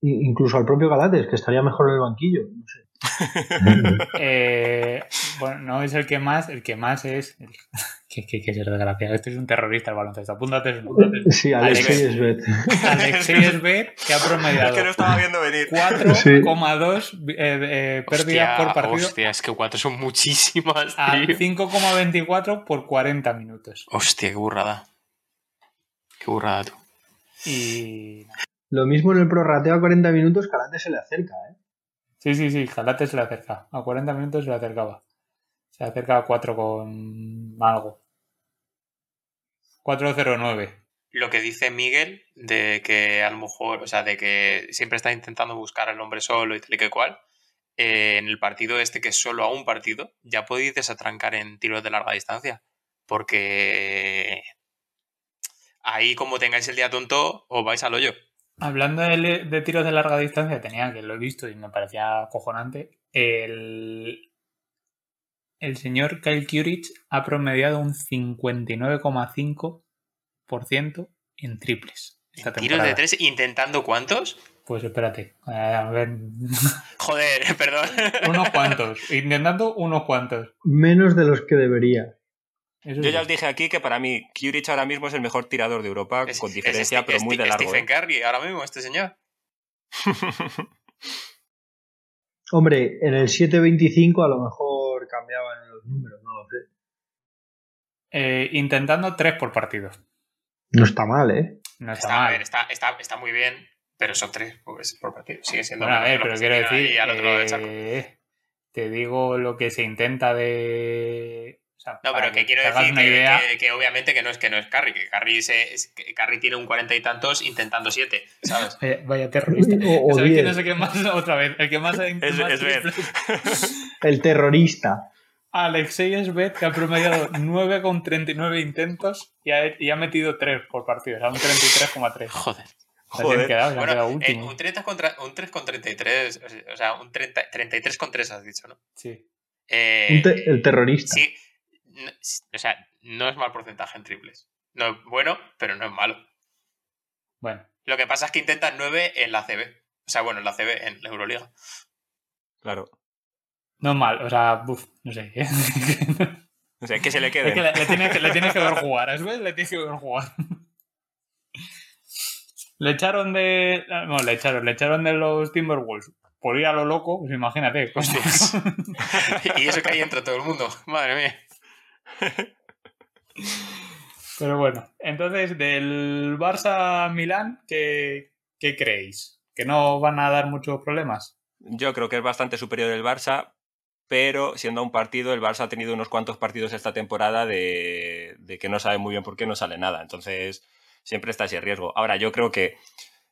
Speaker 3: incluso al propio Calates, que estaría mejor en el banquillo. No sé.
Speaker 1: Eh, bueno, no es el que más, el que más es. El, que, que, que es desgraciado. Este es un terrorista el baloncesto. Apúntate, apúntate.
Speaker 3: Sí, Alexei
Speaker 1: Alex-
Speaker 3: Esbet.
Speaker 1: Alexei Esbet, que ha
Speaker 4: Es
Speaker 1: promediado
Speaker 4: que no estaba viendo venir.
Speaker 1: 4,2 eh, eh, pérdidas por partido
Speaker 2: hostia, es que cuatro son muchísimas,
Speaker 1: a
Speaker 2: tío.
Speaker 1: 5,24 por 40 minutos.
Speaker 2: Hostia, qué burrada. Qué burrada tú.
Speaker 1: Y.
Speaker 3: Lo mismo en el prorrateo a 40 minutos, Calate se le acerca, ¿eh?
Speaker 1: Sí, sí, sí, Jalate se le acerca. A 40 minutos se le acercaba. Se acerca a 4 con algo. 409.
Speaker 2: Lo que dice Miguel de que a lo mejor, o sea, de que siempre está intentando buscar al hombre solo y tal y que cual. eh, en el partido este, que es solo a un partido, ya podéis desatrancar en tiros de larga distancia. Porque ahí, como tengáis el día tonto, os vais al hoyo.
Speaker 1: Hablando de, de tiros de larga distancia, tenía que lo he visto y me parecía cojonante. El, el señor Kyle Curich ha promediado un 59,5% en triples esta
Speaker 2: Tiros de tres, intentando cuántos?
Speaker 1: Pues espérate, a ver,
Speaker 2: Joder, perdón.
Speaker 1: unos cuantos, intentando unos cuantos.
Speaker 3: Menos de los que debería.
Speaker 1: Eso
Speaker 4: Yo
Speaker 1: sí.
Speaker 4: ya os dije aquí que para mí Kurich ahora mismo es el mejor tirador de Europa,
Speaker 2: Es-
Speaker 4: con
Speaker 2: es
Speaker 4: diferencia,
Speaker 2: Sti-
Speaker 4: pero muy
Speaker 2: Sti-
Speaker 4: de largo.
Speaker 2: Stephen
Speaker 4: ¿eh?
Speaker 2: Curry, ahora mismo, este señor.
Speaker 3: Hombre, en el 7.25 a lo mejor cambiaban los números, no lo sé.
Speaker 1: Eh, intentando tres por partido.
Speaker 3: No está mal, ¿eh?
Speaker 1: No está,
Speaker 2: Está, a
Speaker 1: mal.
Speaker 2: ver, está, está, está muy bien, pero son tres pues, por partido. Sigue siendo
Speaker 1: Bueno, a ver, pero quiero decir,
Speaker 2: ahí al otro lado del charco.
Speaker 1: eh, te digo lo que se intenta de... sea,
Speaker 2: No, pero que quiero
Speaker 1: te hagas
Speaker 2: decir
Speaker 1: una
Speaker 2: que,
Speaker 1: idea,
Speaker 2: que- que obviamente que no es que no es Curry, que Curry, se, es- que tiene un cuarenta y tantos intentando siete, ¿sabes?
Speaker 1: Vaya, vaya terrorista.
Speaker 3: O- o
Speaker 1: ¿Sabes quién es el que más, otra vez, el que más ha
Speaker 4: Es-
Speaker 1: más
Speaker 4: es?
Speaker 3: El terrorista.
Speaker 1: Alexei Esbet, que ha promediado 9,39 intentos y ha, y ha metido 3 por partido, o sea, un 33,3.
Speaker 2: Joder.
Speaker 1: Se han
Speaker 4: Joder.
Speaker 1: quedado, se han
Speaker 2: Bueno,
Speaker 1: quedado
Speaker 2: eh, un 30 contra, un 3 con 33, o sea, un 30, 33 con 3 has dicho, ¿no?
Speaker 1: Sí.
Speaker 2: Eh,
Speaker 3: te- el terrorista.
Speaker 2: Sí, no- o sea, no es mal porcentaje en triples. No es bueno, pero no es malo.
Speaker 1: Bueno,
Speaker 2: Lo que pasa es que intentan 9 en la CB. O sea, bueno, en la CB, en la Euroliga.
Speaker 4: Claro.
Speaker 1: no es mal, o sea, uf, no sé.
Speaker 4: O sea, que se le
Speaker 1: Es
Speaker 4: quede.
Speaker 1: que le, le tienes que, le tienes que ver jugar, ¿es ves? Le tienes que ver jugar. Le echaron de. No, le echaron, le echaron de los Timberwolves. Por ir a lo loco, pues imagínate. coño.
Speaker 2: y eso que hay entre todo el mundo. Madre mía.
Speaker 1: Pero bueno, entonces del Barça Milán, ¿qué, ¿qué creéis? ¿Que no van a dar muchos problemas?
Speaker 4: Yo creo que es bastante superior el Barça, pero siendo un partido, el Barça ha tenido unos cuantos partidos esta temporada de, de que no sabe muy bien por qué no sale nada. Entonces, siempre está ese riesgo. Ahora, yo creo que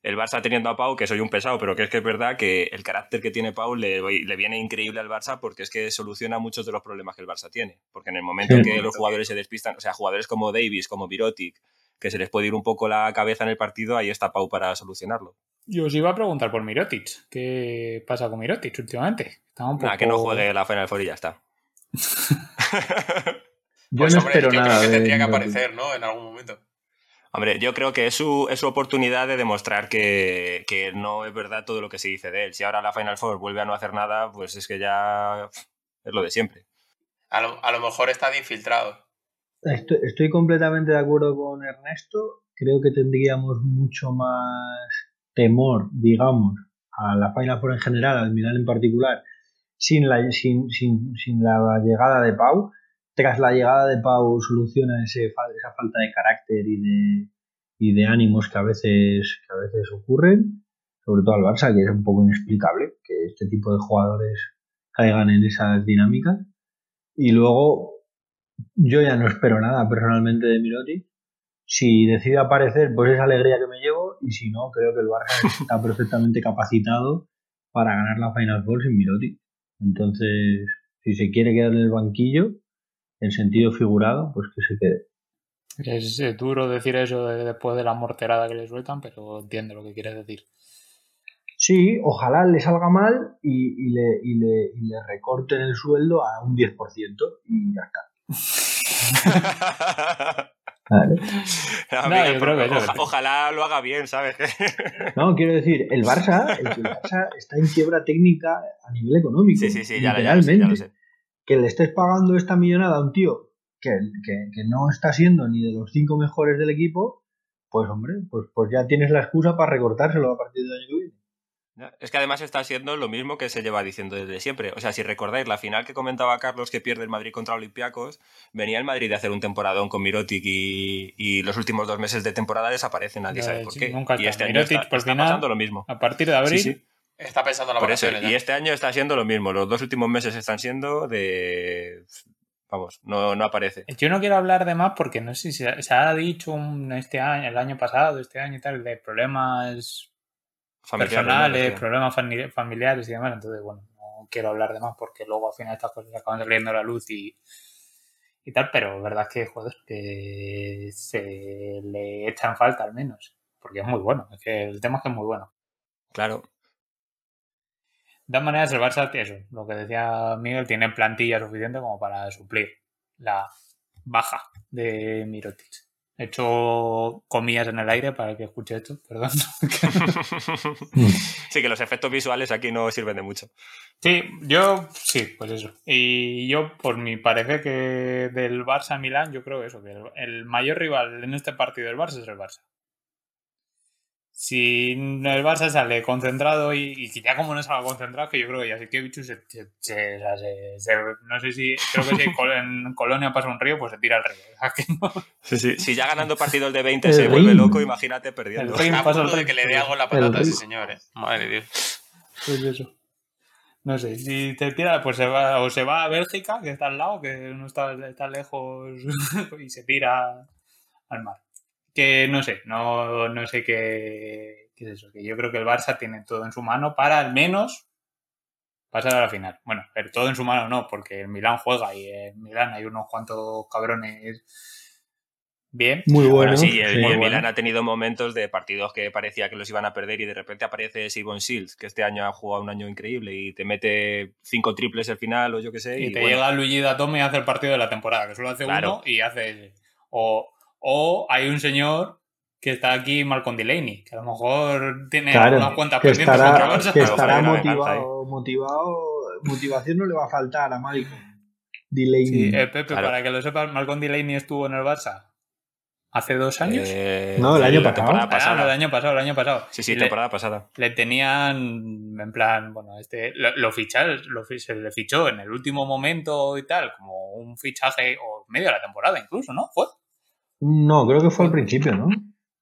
Speaker 4: el Barça teniendo a Pau, que soy un pesado, pero que es que es verdad que el carácter que tiene Pau le, le viene increíble al Barça porque es que soluciona muchos de los problemas que el Barça tiene. Porque en el momento
Speaker 3: Sí.
Speaker 4: que los jugadores se despistan, o sea, jugadores como Davis, como Virotic, que se les puede ir un poco la cabeza en el partido, ahí está Pau para solucionarlo.
Speaker 1: Yo os iba a preguntar por Mirotic. ¿Qué pasa con Mirotic últimamente? Estaba un poco...
Speaker 4: Nada, que no juegue la Final Four y ya está.
Speaker 3: Yo
Speaker 2: Pues
Speaker 3: no
Speaker 2: hombre,
Speaker 3: espero
Speaker 2: yo
Speaker 3: nada.
Speaker 2: creo que
Speaker 3: de
Speaker 2: tendría que aparecer, ¿no? En algún momento.
Speaker 4: Hombre, yo creo que es su, es su oportunidad de demostrar que, que no es verdad todo lo que se dice de él. Si ahora la Final Four vuelve a no hacer nada, pues es que ya es lo de siempre.
Speaker 2: A lo, a lo mejor está de infiltrado.
Speaker 3: Estoy, estoy completamente de acuerdo con Ernesto. Creo que tendríamos mucho más temor, digamos, a la Final Four en general, al Milan en particular, sin la, sin, sin, sin la llegada de Pau. Tras la llegada de Pau soluciona ese, esa falta de carácter y de, y de ánimos que a veces que a veces ocurren, sobre todo al Barça, que es un poco inexplicable que este tipo de jugadores caigan en esas dinámicas. Y luego, yo ya no espero nada personalmente de Mirotic. Si decide aparecer, pues es alegría que me llevo. Y si no, creo que el Barça está perfectamente capacitado para ganar la Final Four sin Mirotic. Entonces, si se quiere quedar en el banquillo, en sentido figurado, pues que se quede.
Speaker 1: Es eh, duro decir eso de- después de la morterada que le sueltan, pero entiendo lo que quieres decir.
Speaker 3: Sí, ojalá le salga mal y, y le, y, le, y le recorten el sueldo a un 10% y ya está. Vale.
Speaker 4: A
Speaker 1: No,
Speaker 4: Miguel,
Speaker 1: yo creo que
Speaker 4: oja-
Speaker 1: eso-
Speaker 4: ojalá lo haga bien, ¿sabes?
Speaker 3: No, quiero decir, el Barça, el Barça está en quiebra técnica a nivel económico.
Speaker 4: sí, sí, sí, ya, lo- ya lo sé, ya lo sé.
Speaker 3: Que le estés pagando esta millonada a un tío que, que, que no está siendo ni de los cinco mejores del equipo, pues hombre, pues, pues ya tienes la excusa para recortárselo a partir del año que viene.
Speaker 4: Es que además está siendo lo mismo que se lleva diciendo desde siempre. O sea, si recordáis la final que comentaba Carlos que pierde el Madrid contra Olympiacos, venía el Madrid de hacer un temporadón con Mirotic y, los últimos dos meses de temporada desaparecen, nadie sabe por qué. y este año está, pasando lo mismo.
Speaker 1: A partir de abril
Speaker 2: Está pensando en la
Speaker 4: por eso, Y este año está siendo lo mismo. Los dos últimos meses están siendo de vamos, no, no, aparece.
Speaker 1: Yo no quiero hablar de más porque no sé si se, ha dicho este año, el año pasado, este año y tal, de problemas personales, problemas familiares y demás. Entonces, bueno, no quiero hablar de más porque luego al final estas cosas acaban saliendo a la luz y, y tal, pero verdad que, joder, que se le echan falta al menos, porque es muy bueno, es que el tema es que es muy bueno.
Speaker 4: Claro.
Speaker 1: De todas maneras, el Barça, eso, lo que decía Miguel, tiene plantilla suficiente como para suplir la baja de Mirotic. He hecho comillas en el aire para que escuche esto, perdón.
Speaker 4: sí, que los efectos visuales aquí no sirven de mucho.
Speaker 1: Sí, yo sí, pues eso. Y yo, por mi parecer que del Barça Milán, yo creo eso, que el mayor rival en este partido del Barça es el Barça si el Barça sale concentrado y, y ya como no salga concentrado, que yo creo que ya sé que bicho se, se, no sé si, creo que si en Colonia pasa un río, pues se tira el río.
Speaker 4: Sí, sí. Si ya ganando partidos de 20 se vuelve loco, imagínate perdiendo.
Speaker 2: El pasa el de que le dé algo en la patata a ese señor, eh. Madre de Dios.
Speaker 1: Pues eso. No sé, si te tira, pues se va, o se va a Bélgica, que está al lado, que no está, está lejos, y se tira al mar que no sé, no, no sé qué, qué, es eso, que yo creo que el Barça tiene todo en su mano para al menos pasar a la final. Bueno, pero todo en su mano no, porque el Milán juega y en Milán hay unos cuantos cabrones bien.
Speaker 3: Muy bueno.
Speaker 4: sí, el, Milán ha tenido momentos de partidos que parecía que los iban a perder y de repente aparece Simon Shields, que este año ha jugado un año increíble y te mete cinco triples al final o yo qué sé.
Speaker 1: Y, te llega Luigi Datome y hace el partido de la temporada, que solo hace uno y hace... O, o hay un señor que está aquí, Malcolm Delaney, que a lo mejor tiene unas cuentas
Speaker 3: que estará, que estará motivado, motivado, motivación no le va a faltar a Malcolm Delaney.
Speaker 1: Sí, eh, Pepe, para que lo sepas, Malcolm Delaney estuvo en el Barça hace dos años.
Speaker 3: Eh, no, el año pasado.
Speaker 1: Ah, el año pasado, el año pasado.
Speaker 4: Sí, sí, temporada pasada.
Speaker 1: Le tenían, en plan, bueno, este, lo, lo lo, se le fichó en el último momento y tal, como un fichaje, o medio de la temporada incluso, ¿no? Fue.
Speaker 3: No, creo que fue al principio, ¿no?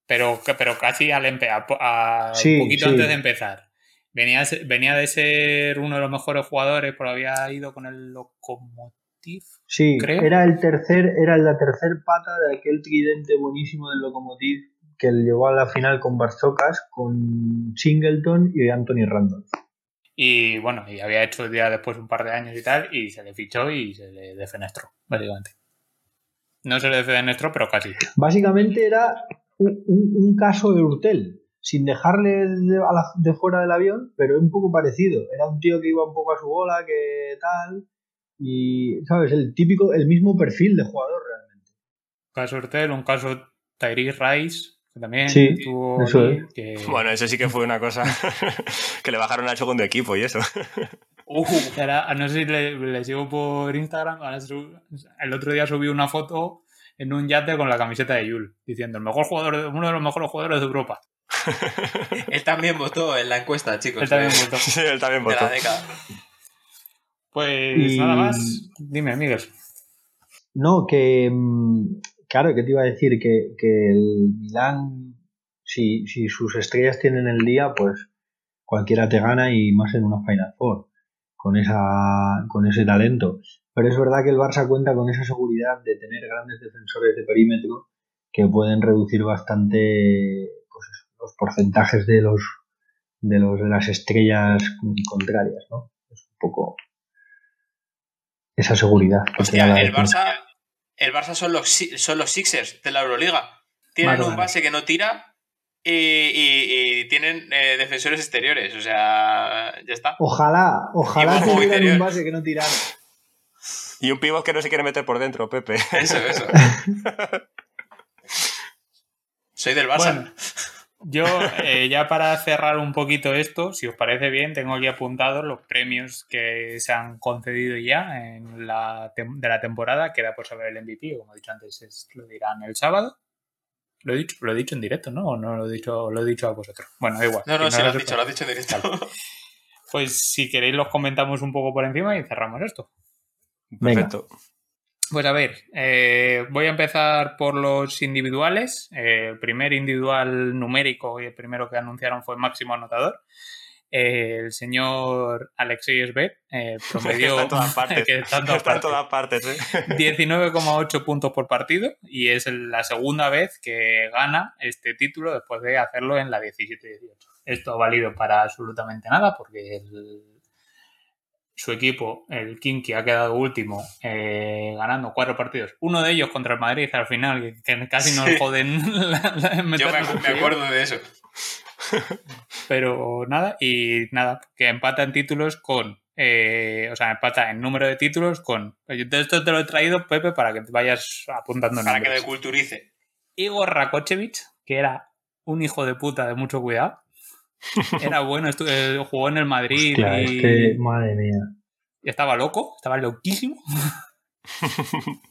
Speaker 1: Pero, pero casi al empezar, un poquito antes de empezar. Venía, venía de ser uno de los mejores jugadores, pero había ido con el Lokomotiv.
Speaker 3: Sí, era el tercer, era la tercer pata de aquel tridente buenísimo del Lokomotiv que le llevó a la final con Barzokas, con Singleton y Anthony Randolph.
Speaker 1: Y bueno, y había hecho día después un par de años y tal, y se le fichó y se le defenestró, básicamente. No se le de nuestro, pero casi.
Speaker 3: Básicamente era un, caso de Urtel, sin dejarle de, fuera del avión, pero un poco parecido. Era un tío que iba un poco a su bola, que tal. Y, ¿sabes? El típico, el mismo perfil de jugador realmente.
Speaker 1: Caso Urtel, un caso Tyrese Rice, que también
Speaker 3: sí,
Speaker 1: tuvo.
Speaker 4: Bueno, ese sí que fue una cosa que le bajaron al segundo equipo y eso.
Speaker 1: Uh, no sé si le, sigo por Instagram. el otro día subí una foto en un yate con la camiseta de Yul, diciendo el mejor jugador, uno de los mejores jugadores de Europa.
Speaker 2: él también votó en la encuesta, chicos.
Speaker 1: Él también votó.
Speaker 4: Sí, él también votó.
Speaker 1: Pues nada más. Dime, amigos.
Speaker 3: No, que. Mm, claro, que te iba a decir que, el Milán, si, si sus estrellas tienen el día, pues cualquiera te gana y más en una Final Four con, esa, con ese talento. Pero es verdad que el Barça cuenta con esa seguridad de tener grandes defensores de perímetro que pueden reducir bastante pues los porcentajes de los, de los de las estrellas contrarias, ¿no? Es un poco esa seguridad.
Speaker 2: el Barça, el Barça son los, son los Sixers de la Euroliga. Tienen un base que no tira y, tienen eh, defensores exteriores, o sea, ya está.
Speaker 3: Ojalá, ojalá tuvieran un base que no tiraran.
Speaker 4: Y un pivot que no se quiere meter por dentro, Pepe.
Speaker 2: Eso, eso. Soy del Barça.
Speaker 1: yo, eh, ya para cerrar un poquito esto, si os parece bien, tengo aquí apuntados los premios que se han concedido ya en la de la temporada. Queda por saber el MVP, como he dicho antes, lo dirán el sábado. Lo he dicho, lo he dicho en directo, ¿no? O no lo he dicho, lo he dicho a vosotros. Bueno, da igual.
Speaker 2: No, no,
Speaker 1: Si
Speaker 2: sí, lo has dicho, lo has dicho en directo.
Speaker 1: Pues si queréis los comentamos un poco por encima y cerramos esto.
Speaker 3: Venga.
Speaker 4: Perfecto.
Speaker 1: Pues a ver, eh, voy a empezar por los individuales. Eh, el primer individual numérico y el primero que anunciaron fue máximo anotador. Eh, el señor Alexei Svet eh, promedió
Speaker 4: Está en todas partes.
Speaker 1: que está en todas
Speaker 4: Está
Speaker 1: partes.
Speaker 4: todas partes, ¿eh?
Speaker 1: 19,8 puntos por partido y es la segunda vez que gana este título después de hacerlo en la 17-18. Esto ha valido para absolutamente nada porque el- su equipo, el Kinky, ha quedado último eh, ganando cuatro partidos. Uno de ellos contra el Madrid al final, que, que casi nos
Speaker 2: Sí.
Speaker 1: joden la- la-
Speaker 2: Yo me, acuerdo de eso.
Speaker 1: Pero nada, y nada, que empata en títulos con. eh, o sea, empata en número de títulos con. Esto te lo he traído, Pepe, para que te vayas apuntando
Speaker 2: Para que me culturice.
Speaker 1: Igor Rakochevich, que era un hijo de puta de mucho cuidado. Era bueno, eh, jugó en el Madrid
Speaker 3: Hostia,
Speaker 1: y,
Speaker 3: es que, madre mía.
Speaker 1: y estaba loco, estaba loquísimo.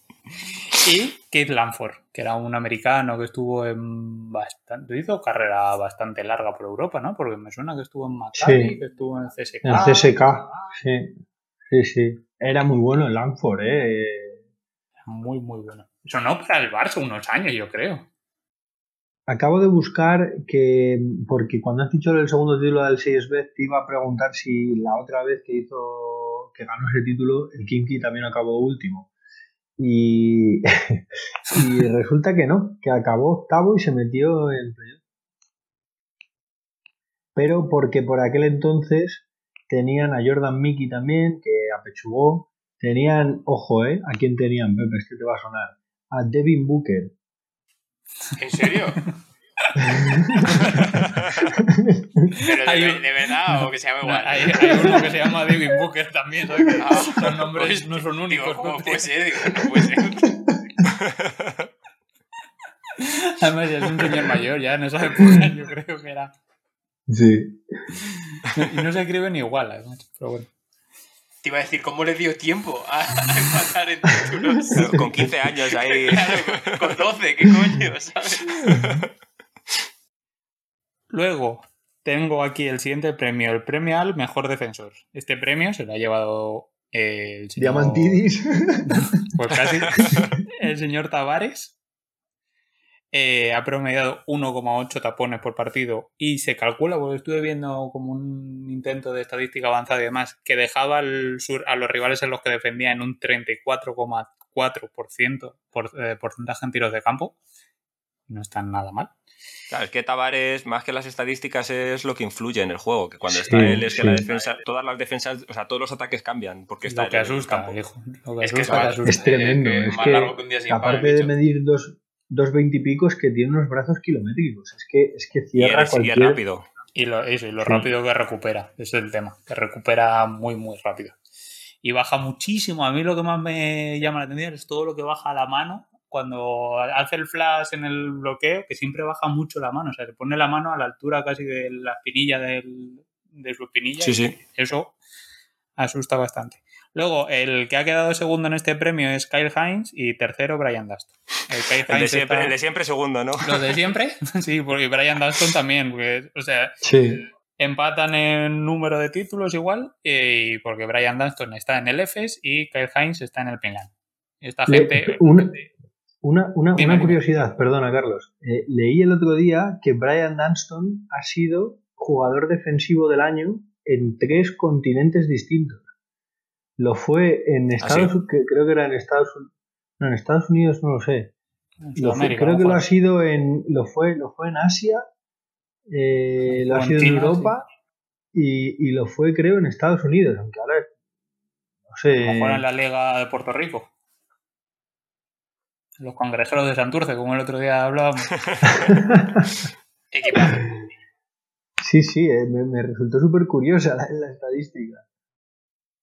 Speaker 1: y Keith Lanford, que era un americano que estuvo en bastante, hizo carrera bastante larga por Europa, ¿no? Porque me suena que estuvo en Maccabi,
Speaker 3: Sí.
Speaker 1: que estuvo en CSK.
Speaker 3: En CSK, sí. Sí, sí. Era muy bueno el Langford, ¿eh?
Speaker 1: Muy, muy bueno. Sonó para el Barça unos años, yo creo.
Speaker 3: Acabo de buscar que, porque cuando has dicho el segundo título del 6B, te iba a preguntar si la otra vez que hizo, que ganó ese título, el Kinky también acabó último. Y, y resulta que no, que acabó octavo y se metió en playoff. Pero porque por aquel entonces tenían a Jordan Mickey también, que apechugó. Tenían, ojo, ¿eh? ¿A quién tenían, Pepe? Es que te va a sonar. A Devin Booker.
Speaker 2: ¿En serio? ¿Pero de,
Speaker 1: Hay
Speaker 2: ve-
Speaker 1: un-
Speaker 2: de verdad o que se llama igual?
Speaker 1: Hay, hay uno que se llama David Booker también, ¿sabes? Que
Speaker 2: Ah,
Speaker 1: los nombres
Speaker 2: pues,
Speaker 1: no son únicos.
Speaker 2: Digo, ¿cómo
Speaker 1: Pepe.
Speaker 2: puede ser? Digo, no puede ser.
Speaker 1: Además, ya es un señor mayor, ya en esa época yo creo que era.
Speaker 3: Sí.
Speaker 1: Y no se escriben igual, además, pero bueno.
Speaker 2: Te iba a decir, ¿cómo le dio tiempo a, a empatar en títulos?
Speaker 4: Con 15 años ahí.
Speaker 2: Claro, con 12, ¿qué coño? ¿Sabes?
Speaker 1: Luego, tengo aquí el siguiente premio, el premio al mejor defensor. Este premio se lo ha llevado eh, el señor...
Speaker 3: Diamantidis.
Speaker 1: Pues casi. el señor Tavares. eh, ha promediado 1,8 tapones por partido y se calcula, porque estuve viendo como un intento de estadística avanzada y demás, que dejaba al sur, a los rivales en los que defendía en un 34,4% por, eh, porcentaje en tiros de campo. No están nada mal.
Speaker 4: Claro, es que Tavares, más que las estadísticas, es lo que influye en el juego. Que cuando
Speaker 3: Sí,
Speaker 4: está él, es que
Speaker 3: sí.
Speaker 4: la defensa, todas las defensas, o sea, todos los ataques cambian. Porque está
Speaker 1: Lo que asusta, hijo. Lo que
Speaker 2: Es que es,
Speaker 1: asusta, que
Speaker 2: más-
Speaker 1: asusta.
Speaker 3: Es tremendo,
Speaker 2: que
Speaker 3: es
Speaker 2: más
Speaker 3: que
Speaker 2: largo que un día sin pan,
Speaker 3: Aparte de medir dos, dos veintipicos, que tiene unos brazos kilométricos. Es que, es que cierra
Speaker 4: es, y es
Speaker 3: cualquier...
Speaker 4: rápido.
Speaker 1: Y lo, eso, y lo
Speaker 3: Sí.
Speaker 1: rápido que recupera, ese es el tema, que recupera muy, muy rápido. Y baja muchísimo. A mí lo que más me llama la atención es todo lo que baja a la mano cuando hace el flash en el bloqueo, que siempre baja mucho la mano. O sea, se pone la mano a la altura casi de la espinilla del, de su espinilla.
Speaker 4: Sí,
Speaker 1: y
Speaker 4: sí.
Speaker 1: Eso asusta bastante. Luego, el que ha quedado segundo en este premio es Kyle Hines y tercero Brian Dustin. El Kyle
Speaker 4: El de,
Speaker 1: Hines
Speaker 4: siempre,
Speaker 1: está-
Speaker 4: el de siempre segundo, ¿no?
Speaker 1: ¿Lo de siempre? sí, porque Brian Dustin también. Porque, o sea,
Speaker 3: Sí,
Speaker 1: empatan en número de títulos igual, y porque Brian Dunston está en el EFES y Kyle Hines está en el Pinland. Esta
Speaker 3: Le-
Speaker 1: gente.
Speaker 3: Una- una, una, curiosidad, perdona Carlos. Eh, leí el otro día que Brian Dunston ha sido jugador defensivo del año en tres continentes distintos. Lo fue en Estados Unidos, creo que era en Estados Unidos. No, en Estados Unidos no lo sé. Lo fue- creo que
Speaker 1: lo
Speaker 3: ha sido en. Lo fue, lo fue en Asia. eh, lo ha sido en Europa. Y, y lo fue, creo, en Estados Unidos. Aunque ahora. No sé.
Speaker 1: en la Liga de Puerto Rico. Los cangrejeros de Santurce, como el otro día hablábamos.
Speaker 2: Equipazo.
Speaker 3: Sí, sí, eh, me, me resultó súper curiosa la, la estadística.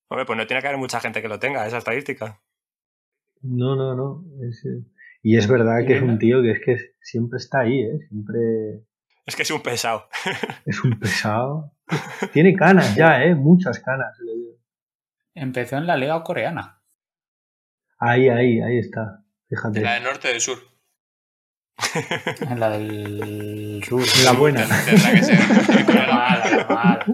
Speaker 4: Hombre, pues no tiene que haber mucha gente que lo tenga, esa estadística.
Speaker 3: No, no, no. es, eh, y es verdad que es un tío que es que siempre está ahí, ¿eh? Siempre
Speaker 4: Es que es un pesado.
Speaker 3: es un pesado. Tiene canas ya, ¿eh? Muchas canas.
Speaker 1: Empezó en la Liga Coreana.
Speaker 3: Ahí, ahí, ahí está. Fíjate.
Speaker 2: la del norte del sur.
Speaker 1: En la del sur.
Speaker 3: La buena.
Speaker 2: Tendrá que.
Speaker 1: La mala, la mala.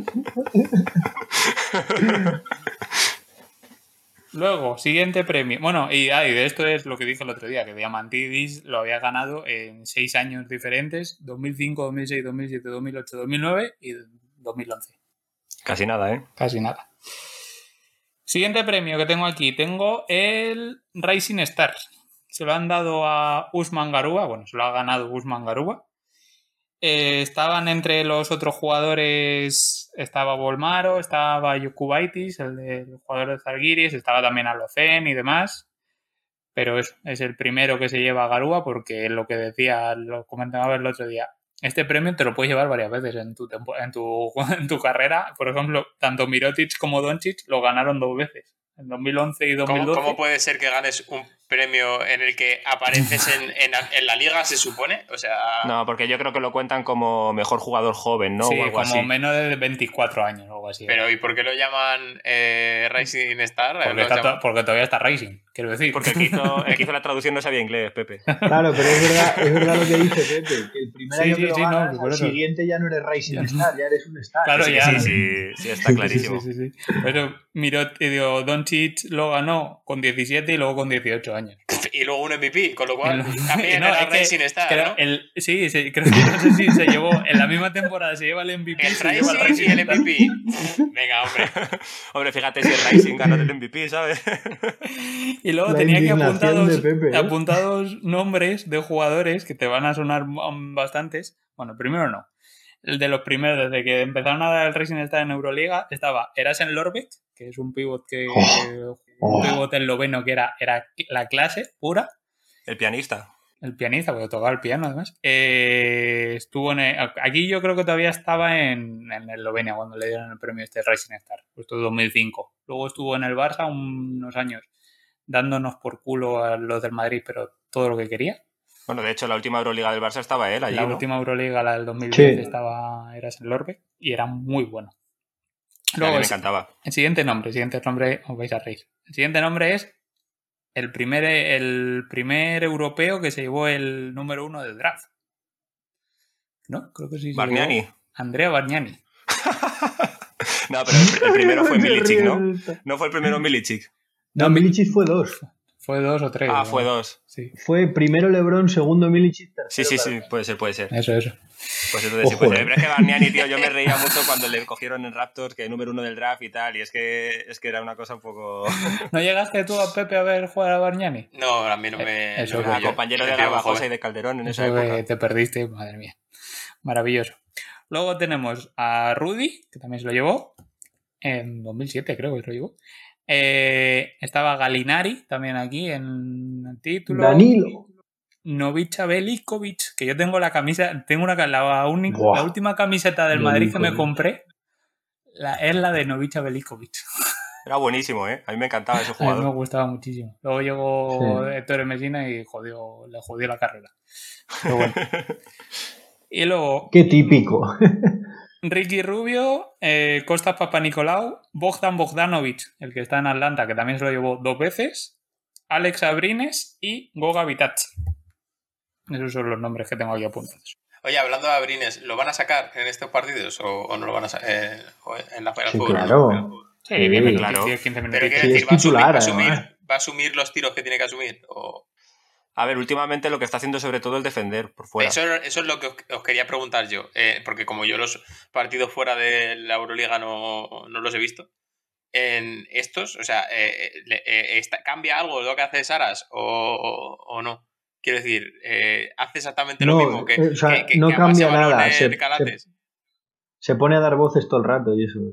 Speaker 1: Luego, siguiente premio. Bueno, y, ah, y de esto es lo que dije el otro día, que Diamantidis lo había ganado en seis años diferentes, 2005, 2006, 2007, 2008, 2009 y 2011.
Speaker 4: Casi nada, ¿eh?
Speaker 1: Casi nada. Siguiente premio que tengo aquí. Tengo el Rising Stars. Se lo han dado a Usman Garúa. Bueno, se lo ha ganado Usman Garúa. Eh, estaban entre los otros jugadores. Estaba Volmaro, estaba Yukubaitis, el, de, jugador de Zalgiris, estaba también Alocen y demás. Pero es, es el primero que se lleva a Garúa porque lo que decía, lo comentaba el otro día. Este premio te lo puedes llevar varias veces en tu, en tu, en tu carrera. Por ejemplo, tanto Mirotic como Doncic lo ganaron dos veces. En 2011 y
Speaker 2: ¿Cómo,
Speaker 1: 2012.
Speaker 2: cómo puede ser que ganes un premio en el que apareces en, en, en la liga, se supone? O sea,
Speaker 4: No, porque yo creo que lo cuentan como mejor jugador joven, ¿no?
Speaker 1: sí,
Speaker 4: o algo
Speaker 1: como
Speaker 4: así.
Speaker 1: menos de 24 años o algo así.
Speaker 2: pero ¿y por qué lo llaman eh, Rising Star?
Speaker 1: porque, está
Speaker 2: llaman-
Speaker 1: porque todavía está Racing, quiero decir.
Speaker 4: Porque el que, hizo, el que hizo la traducción no sabía inglés, Pepe.
Speaker 3: Claro, pero es verdad, es verdad lo que dice Pepe, que el primer
Speaker 1: Sí,
Speaker 3: año
Speaker 1: sí,
Speaker 3: que lo
Speaker 1: sí, no,
Speaker 3: ganas, al
Speaker 1: eso.
Speaker 3: siguiente ya no eres Rising Star, ya eres un Star.
Speaker 1: Claro,
Speaker 4: sí,
Speaker 1: ya.
Speaker 4: sí, sí, sí, está clarísimo.
Speaker 1: Sí, sí, sí. Pero eh, digo, Doncic lo ganó con 17 y luego con 18 años.
Speaker 2: Y luego un MVP, con lo cual también
Speaker 1: No,
Speaker 2: era Rising Star,
Speaker 1: creo
Speaker 2: ¿no?
Speaker 1: el- sí, sí, creo que no sé si se llevó en la misma temporada, se lleva el MVP.
Speaker 2: El
Speaker 1: se lleva el
Speaker 2: Rising y el. MVP. Venga, hombre.
Speaker 4: Hombre, fíjate si el Rising gana del MVP, ¿sabes?
Speaker 1: Y luego
Speaker 3: La
Speaker 1: tenía apuntados,
Speaker 3: de Pepe, ¿eh?
Speaker 1: apuntados nombres de jugadores que te van a sonar bastantes. Bueno, primero no. El de los primeros, desde que empezaron a dar el Racing Star en Euroliga, estaba Erasen Lorbek, que es un pivot que un
Speaker 3: Oh.
Speaker 1: pivot esloveno que era, era la clase pura.
Speaker 4: El pianista.
Speaker 1: El pianista, porque tocaba el piano además. Eh, estuvo en el- aquí yo creo que todavía estaba en, en Eslovenia cuando le dieron el premio este Rising Star, justo 2005. Luego estuvo en el Barça unos años dándonos por culo a los del Madrid, pero todo lo que quería.
Speaker 4: Bueno, de hecho, la última Euroliga del Barça estaba él allí,
Speaker 1: la
Speaker 4: ¿no?
Speaker 1: última Euroliga, la del 2010,
Speaker 3: Sí.
Speaker 1: estaba eras en Lorbeck y era muy bueno.
Speaker 4: A mí
Speaker 1: Luego,
Speaker 4: me
Speaker 1: el,
Speaker 4: encantaba.
Speaker 1: el siguiente nombre, el siguiente nombre, os vais a reír. El siguiente nombre es el primer, el primer europeo que se llevó el número uno del draft. ¿No? Creo que sí.
Speaker 4: Bargnani.
Speaker 1: Andrea Bargnani.
Speaker 4: No, pero el, el primero fue Milicic, ¿no? No fue el primero Milicic.
Speaker 3: No, Milicic fue dos.
Speaker 1: Fue dos o tres.
Speaker 4: Ah,
Speaker 1: ¿no?
Speaker 4: fue dos.
Speaker 1: Sí.
Speaker 3: Fue primero LeBron, segundo Milicic, tercero.
Speaker 4: Sí, sí, sí, puede ser, puede ser.
Speaker 1: Eso, eso.
Speaker 4: Pues entonces sí puede ser.
Speaker 3: eh.
Speaker 4: Pero es que Bargnani, tío, yo me reía mucho cuando le cogieron en Raptors, que número uno del draft y tal, y es que, es que era una cosa un poco...
Speaker 1: ¿No llegaste tú a Pepe a ver jugar a Bargnani?
Speaker 2: No, a mí no me.
Speaker 1: Eso
Speaker 2: no
Speaker 4: compañero de Garbajosa y de Calderón en esa
Speaker 1: Eso
Speaker 4: época.
Speaker 1: te perdiste, madre mía. Maravilloso. Luego tenemos a Rudy, que también se lo llevó. En 2007 creo que se lo llevó. Eh, estaba Galinari también aquí en el título.
Speaker 3: Danilo.
Speaker 1: Novicha Belikovic, que yo tengo la camisa, tengo una, la, única,
Speaker 3: Buah.
Speaker 1: la última camiseta del Madrid que me
Speaker 3: Belikovic.
Speaker 1: compré, la, es la de Novicha Belikovic.
Speaker 4: Era buenísimo, ¿eh? A mí me encantaba ese
Speaker 1: A mí me
Speaker 4: jugador.
Speaker 1: gustaba muchísimo. Luego llegó
Speaker 3: Sí.
Speaker 1: Héctor Messina y jodió, le jodió la carrera. Pero bueno. y luego
Speaker 3: Qué típico.
Speaker 1: Ricky Rubio, eh, Costas Papanicolau, Bogdan Bogdanovic, el que está en Atlanta, que también se lo llevó dos veces, Alex Abrines y Goga Vitachi. Esos son los nombres que tengo aquí apuntados.
Speaker 2: Oye, hablando de Abrines, ¿lo van a sacar en estos partidos o, o no lo van a sacar en la Final
Speaker 3: Sí,
Speaker 2: Four?
Speaker 3: claro.
Speaker 1: Sí,
Speaker 3: Sí,
Speaker 1: 10
Speaker 4: claro.
Speaker 1: 10, 15
Speaker 2: Pero
Speaker 1: minutitos.
Speaker 2: quiero
Speaker 3: Sí,
Speaker 2: decir,
Speaker 3: es
Speaker 2: ¿va a, asumir,
Speaker 3: titular,
Speaker 2: va, a asumir, va a asumir los tiros que tiene que asumir? O...
Speaker 4: A ver, últimamente lo que está haciendo sobre todo es defender por fuera.
Speaker 2: Eso, eso es lo que os, os quería preguntar yo, eh, porque como yo los partidos fuera de la Euroliga no, no los he visto, en estos, o sea, eh, le- eh, está- ¿cambia algo lo que hace Saras o, o- o no? Quiero decir, eh, ¿hace exactamente lo
Speaker 3: No,
Speaker 2: mismo que,
Speaker 3: eh, o sea,
Speaker 2: que- que-
Speaker 3: no
Speaker 2: que
Speaker 3: cambia nada, se-
Speaker 2: Calates?
Speaker 3: Se pone a dar voces todo el rato y eso no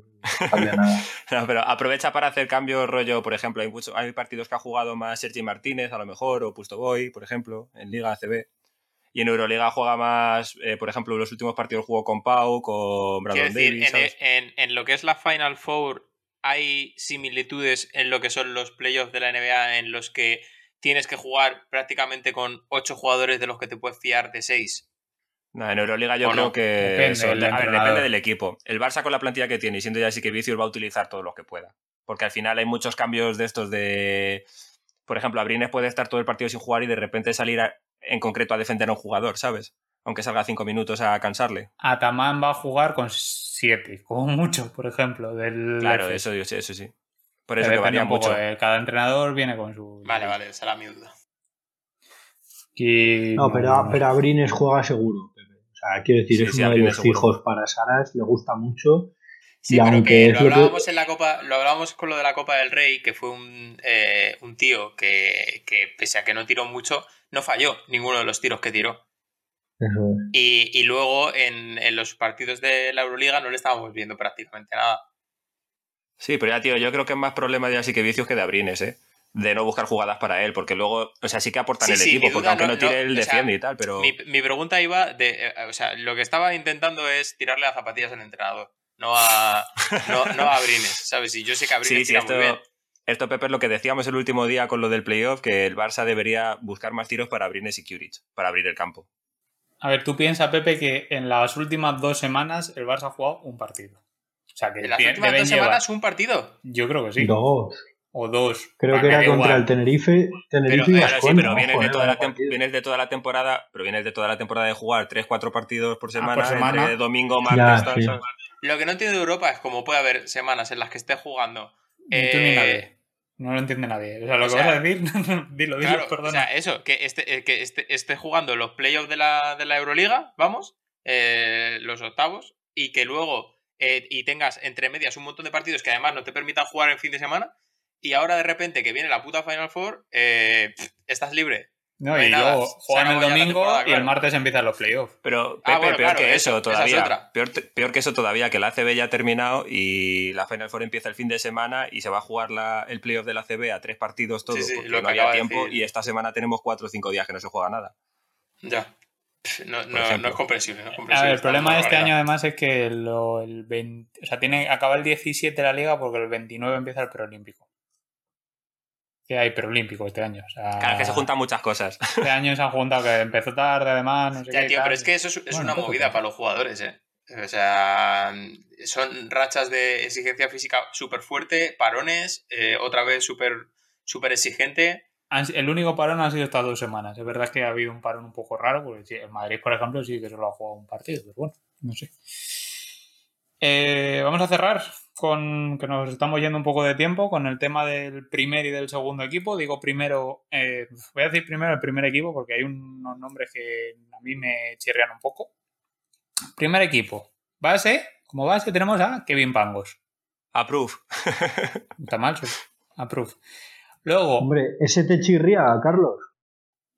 Speaker 3: cambia nada.
Speaker 4: No, pero aprovecha para hacer cambios rollo, por ejemplo, hay, mucho- hay partidos que ha jugado más Sergi Martínez, a lo mejor, o Pusto Boy, por ejemplo, en Liga ACB. Y en Euroliga juega más, eh, por ejemplo, los últimos partidos jugó con Pau, con
Speaker 2: Quiero
Speaker 4: Brandon
Speaker 2: decir,
Speaker 4: Davis.
Speaker 2: en- en lo que es la Final Four, ¿hay similitudes en lo que son los playoffs de la NBA en los que tienes que jugar prácticamente con ocho jugadores de los que te puedes fiar de seis?
Speaker 4: No, en Euroliga yo
Speaker 2: ¿O
Speaker 4: creo
Speaker 2: no?
Speaker 4: que
Speaker 1: Depende
Speaker 4: eso,
Speaker 1: del
Speaker 4: a ver, depende del equipo. El Barça con la plantilla que tiene y siendo ya sí que Vicius va a utilizar todo lo que pueda. Porque al final hay muchos cambios de estos de... Por ejemplo, Abrines puede estar todo el partido sin jugar y de repente salir a- en concreto a defender a un jugador, ¿sabes? Aunque salga cinco minutos a cansarle.
Speaker 1: Ataman va a jugar con siete, como mucho, por ejemplo. Del
Speaker 4: Claro,
Speaker 1: F.
Speaker 4: eso, eso, eso sí. Por eso que varía
Speaker 1: un poco,
Speaker 4: mucho.
Speaker 1: eh, Cada entrenador viene con su.
Speaker 2: Vale, vale, esa era mi duda.
Speaker 1: Y
Speaker 3: No, pero, pero Abrines juega seguro, sea, quiero decir,
Speaker 4: Sí,
Speaker 3: es
Speaker 4: sí,
Speaker 3: uno de los
Speaker 4: seguro.
Speaker 3: fijos para Saras, le gusta mucho.
Speaker 2: Sí,
Speaker 3: Y
Speaker 2: pero
Speaker 3: aunque
Speaker 2: que
Speaker 3: es
Speaker 2: lo
Speaker 3: que-
Speaker 2: hablábamos en la Copa, lo hablábamos con lo de la Copa del Rey, que fue un, eh, un tío que, que, pese a que no tiró mucho, no falló ninguno de los tiros que tiró.
Speaker 3: Eso es.
Speaker 2: Y, y luego en, en los partidos de la Euroliga no le estábamos viendo prácticamente nada.
Speaker 4: Sí, pero ya, tío, yo creo que es más problema de así que vicios que de Abrines, ¿eh? De no buscar jugadas para él, porque luego, o sea, sí que aportan
Speaker 2: Sí,
Speaker 4: el
Speaker 2: sí,
Speaker 4: equipo, porque aunque no,
Speaker 2: no-
Speaker 4: tire,
Speaker 2: no,
Speaker 4: él
Speaker 2: o sea,
Speaker 4: defiende y tal, pero.
Speaker 2: Mi, mi pregunta iba de. eh, o sea, lo que estaba intentando es tirarle a zapatillas al entrenador, no a, no, no a Abrines, ¿sabes? Y yo sé que Abrines
Speaker 4: Sí, sí,
Speaker 2: tira
Speaker 4: esto,
Speaker 2: muy bien.
Speaker 4: esto, Pepe, es lo que decíamos el último día con lo del playoff, que el Barça debería buscar más tiros para Abrines y Curich, para abrir el campo.
Speaker 1: A ver, tú piensas, Pepe, que en las últimas dos semanas el Barça ha jugado un partido. O sea, que
Speaker 2: En las últimas dos
Speaker 1: llevar-
Speaker 2: semanas un partido.
Speaker 1: Yo creo que sí.
Speaker 3: Dos.
Speaker 1: O dos.
Speaker 3: Creo
Speaker 1: Ah,
Speaker 3: que era contra
Speaker 1: igual.
Speaker 3: el Tenerife, Tenerife
Speaker 2: Pero,
Speaker 3: y
Speaker 4: Ahora sí,
Speaker 3: Vasconia,
Speaker 4: pero vienes
Speaker 3: ojo,
Speaker 4: de, toda la vienes de toda la temporada, pero vienes de toda la temporada de jugar 3, 4 partidos por semana,
Speaker 1: por semana.
Speaker 4: entre domingo,
Speaker 3: Ya,
Speaker 4: martes, tal,
Speaker 3: sí.
Speaker 2: Lo que no entiendo de Europa es cómo puede haber semanas en las que esté jugando. Eh,
Speaker 1: nadie. No lo entiende nadie. O sea, lo
Speaker 2: o
Speaker 1: que
Speaker 2: sea,
Speaker 1: vas a decir, dilo, dilo,
Speaker 2: Claro,
Speaker 1: perdona.
Speaker 2: o sea, eso, que esté, eh, que esté, esté jugando los playoffs de la, de la Euroliga, vamos, eh, los octavos, y que luego eh, y tengas entre medias un montón de partidos que además no te permitan jugar en fin de semana, y ahora de repente que viene la puta Final Four, eh, estás libre.
Speaker 1: no, y
Speaker 2: nada,
Speaker 1: luego juegan el domingo y el martes empiezan los playoffs.
Speaker 4: Pero, Pepe,
Speaker 2: Ah, bueno,
Speaker 4: peor
Speaker 2: claro,
Speaker 4: que
Speaker 2: eso,
Speaker 4: eso,
Speaker 2: es
Speaker 4: todavía. Peor, peor que eso todavía, que la ACB ya ha terminado y la Final Four empieza el fin de semana y se va a jugar la- el playoff de la ACB a tres partidos todo,
Speaker 2: Sí, sí,
Speaker 4: porque
Speaker 2: lo
Speaker 4: no
Speaker 2: que
Speaker 4: había
Speaker 2: de
Speaker 4: tiempo y esta semana tenemos cuatro o cinco días que no se juega nada.
Speaker 2: Ya. No, no,
Speaker 4: ejemplo.
Speaker 2: no es comprensible. No es
Speaker 1: A
Speaker 2: comprensible
Speaker 1: ver, el problema de este año además es que lo- el 20 o sea, tiene, acaba el 17 la liga porque el 29 empieza el preolímpico. Que hay preolímpico este año. O sea,
Speaker 4: Claro, que se juntan muchas cosas.
Speaker 1: Este año se han juntado que empezó tarde además, no sé
Speaker 2: Ya,
Speaker 1: qué.
Speaker 2: tío,
Speaker 1: tal.
Speaker 2: pero es que eso es, es
Speaker 1: Bueno,
Speaker 2: una
Speaker 1: poco,
Speaker 2: movida
Speaker 1: tío.
Speaker 2: para los jugadores, ¿eh? O sea, son rachas de exigencia física súper fuerte, parones, eh, otra vez súper súper exigente.
Speaker 1: Han- El único parón ha sido estas dos semanas. Es verdad que ha habido un parón un poco raro, porque el Madrid, por ejemplo, sí que solo ha jugado un partido, pero bueno, no sé. Eh, vamos a cerrar con que nos estamos yendo un poco de tiempo con el tema del primer y del segundo equipo. Digo primero, eh, voy a decir primero el primer equipo porque hay unos nombres que a mí me chirrean un poco. Primer equipo, base, como base tenemos a Kevin Pangos.
Speaker 4: Approve.
Speaker 1: Está mal, approve. Luego,
Speaker 3: Hombre, ese te chirría, Carlos.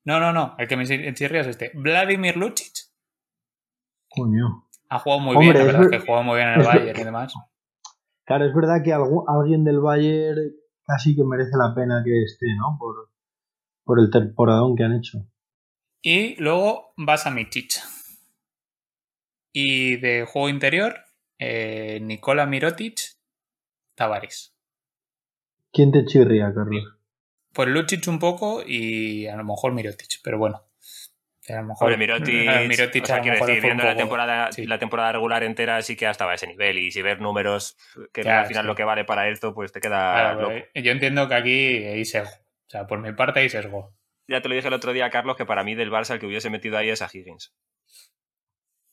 Speaker 1: No, no, no. El que me chirría es este. Vladimir Lucic.
Speaker 3: Coño.
Speaker 1: Ha jugado muy
Speaker 3: Hombre,
Speaker 1: bien, la
Speaker 3: es
Speaker 1: verdad es que jugado muy bien en el Bayern y demás.
Speaker 3: Claro, es verdad que algu- alguien del Bayern casi que merece la pena que esté, ¿no? Por, por el temporadón que han hecho.
Speaker 1: Y luego vas a Mitic. Y de juego interior, eh, Nikola Mirotic, Tavares.
Speaker 3: ¿Quién te chirría, Carlos?
Speaker 1: Pues Lucic un poco y a lo mejor Mirotic, pero bueno. A lo mejor
Speaker 4: Hombre, Mirotic,
Speaker 1: Mirotic
Speaker 4: o sea,
Speaker 1: a
Speaker 4: quiero decir, viendo la temporada,
Speaker 1: sí.
Speaker 4: la temporada regular entera sí que estaba a ese nivel y si ves números que al final
Speaker 1: sí.
Speaker 4: lo que vale para esto, pues te queda
Speaker 1: Claro,
Speaker 4: loco.
Speaker 1: yo entiendo que aquí hay sesgo. O sea, por mi parte hay sesgo.
Speaker 4: Ya te lo dije el otro día, Carlos, que para mí del Barça el que hubiese metido ahí es a Higgins.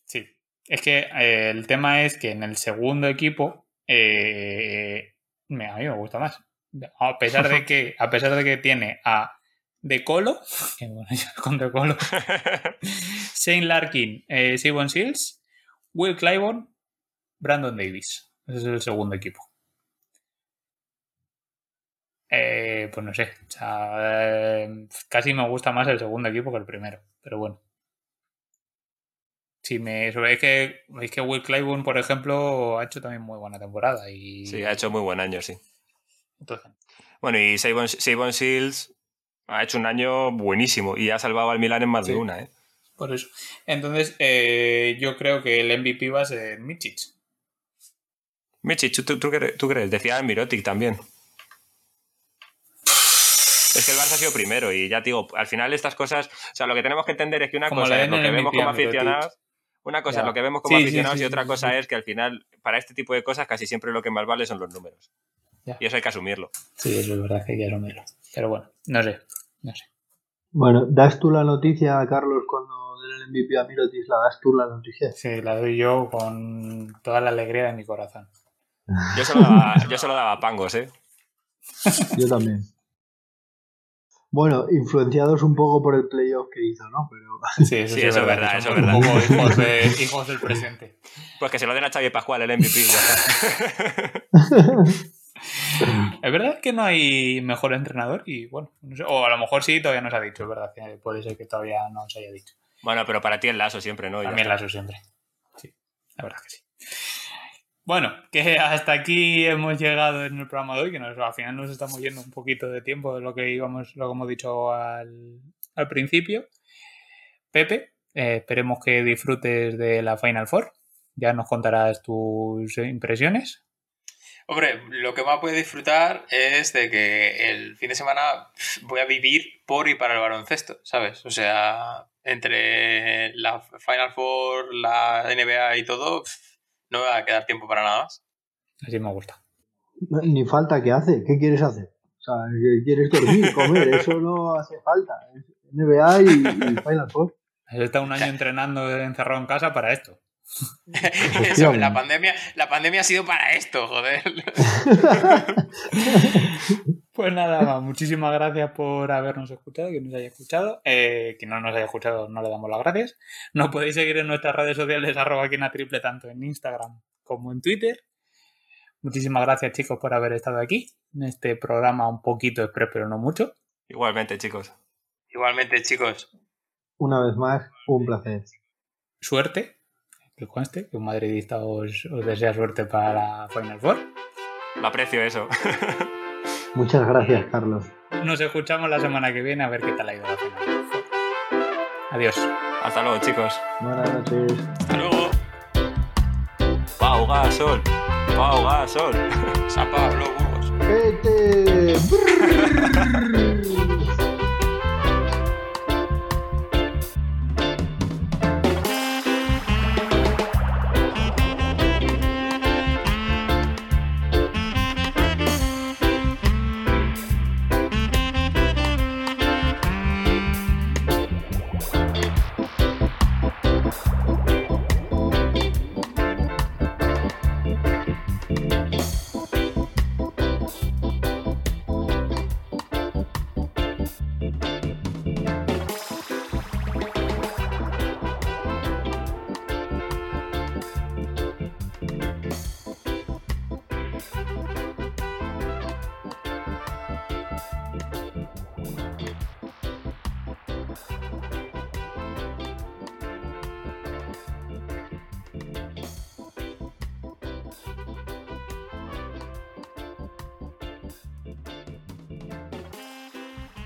Speaker 1: Sí. Es que eh, el tema es que en el segundo equipo eh, a mí me gusta más. A pesar de que, a pesar de que tiene a De Colo, que bueno, yo con De Colo, Shane Larkin, eh, Simon Shields, Will Clyburn, Brandon Davis. Ese es el segundo equipo. Eh, pues no sé. o sea, eh, casi me gusta más el segundo equipo que el primero. Pero bueno. Sí, me sobre es que es que Will Clyburn, por ejemplo, ha hecho también muy buena temporada y
Speaker 4: Sí, ha hecho muy buen año, sí.
Speaker 1: entonces,
Speaker 4: Bueno, y Savon Shields ha hecho un año buenísimo y ha salvado al Milan en más
Speaker 1: Sí.
Speaker 4: de una, ¿eh?
Speaker 1: por eso. Entonces, eh, yo creo que el MVP va a ser Michic.
Speaker 4: Michi, ¿tú, tú, tú crees? Decía Mirotic también. Es que el Barça ha sido primero y ya te digo, al final estas cosas, o sea, lo que tenemos que entender es que una
Speaker 1: Como
Speaker 4: cosa es lo que vemos como aficionados, una cosa
Speaker 1: Ya.
Speaker 4: es lo que vemos como
Speaker 1: Sí,
Speaker 4: aficionados
Speaker 1: sí,
Speaker 4: y otra cosa es que al final, para este tipo de cosas, casi siempre lo que más vale son los números.
Speaker 1: Ya.
Speaker 4: Y eso hay que asumirlo.
Speaker 1: Sí, eso es verdad que hay que asumirlo. Pero bueno, no sé, no sé.
Speaker 3: Bueno, ¿das tú la noticia, Carlos, cuando den el MVP a Mirotis? ¿La das tú la noticia?
Speaker 1: Sí, la doy yo con toda la alegría de mi corazón.
Speaker 4: Yo se lo daba, yo se lo daba a Pangos, ¿eh?
Speaker 3: Yo también. Bueno, influenciados un poco por el playoff que hizo, ¿no? Pero
Speaker 1: Sí, eso,
Speaker 4: Sí,
Speaker 1: sí
Speaker 4: eso es
Speaker 1: que
Speaker 4: verdad, eso es
Speaker 1: un poco hijos, de- hijos del presente.
Speaker 4: Pues que se lo den a Xavi Pascual, el MVP.
Speaker 1: Es verdad que no hay mejor entrenador y bueno, no sé, o a lo mejor sí, todavía no se ha dicho, es verdad, que puede ser que todavía no se haya dicho.
Speaker 4: bueno, pero para ti el lazo siempre, ¿no? Ya
Speaker 1: También
Speaker 4: está.
Speaker 1: la uso siempre. Sí, la verdad que sí. Bueno, que hasta aquí hemos llegado en el programa de hoy, que nos, al final nos estamos yendo un poquito de tiempo de lo que íbamos, lo que hemos dicho al, al principio. Pepe, eh, esperemos que disfrutes de la Final Four. Ya nos contarás tus impresiones.
Speaker 2: Hombre, lo que más voy a disfrutar es de que el fin de semana voy a vivir por y para el baloncesto, ¿sabes? O sea, entre la Final Four, la NBA y todo, no me va a quedar tiempo para nada más.
Speaker 1: Así me gusta.
Speaker 3: ni falta que hace. ¿Qué quieres hacer? O sea, ¿quieres dormir, comer? Eso no hace falta. NBA y, y Final Four.
Speaker 1: Has estado un año entrenando encerrado en casa para esto.
Speaker 2: Eso, la pandemia, la pandemia ha sido para esto, joder.
Speaker 1: Pues nada, más, muchísimas gracias por habernos escuchado, que nos haya escuchado. Eh, quien no nos haya escuchado, no le damos las gracias. Nos podéis seguir en nuestras redes sociales, arroba quina triple, tanto en Instagram como en Twitter. Muchísimas gracias, chicos, por haber estado aquí en este programa un poquito express, pero no mucho.
Speaker 4: Igualmente, chicos.
Speaker 2: Igualmente, chicos.
Speaker 3: Una vez más, un placer.
Speaker 1: Suerte, que conste, que un madridista os, os desea suerte para la Final Four.
Speaker 4: Lo aprecio eso.
Speaker 3: Muchas gracias, Carlos.
Speaker 1: Nos escuchamos la semana que viene a ver qué tal ha ido la Final Four. Adiós.
Speaker 4: Hasta luego, chicos.
Speaker 3: Buenas noches.
Speaker 2: Hasta luego.
Speaker 4: Pau Gasol. Pau Gasol.
Speaker 2: San Pablo, Burgos.
Speaker 3: ¡Vete!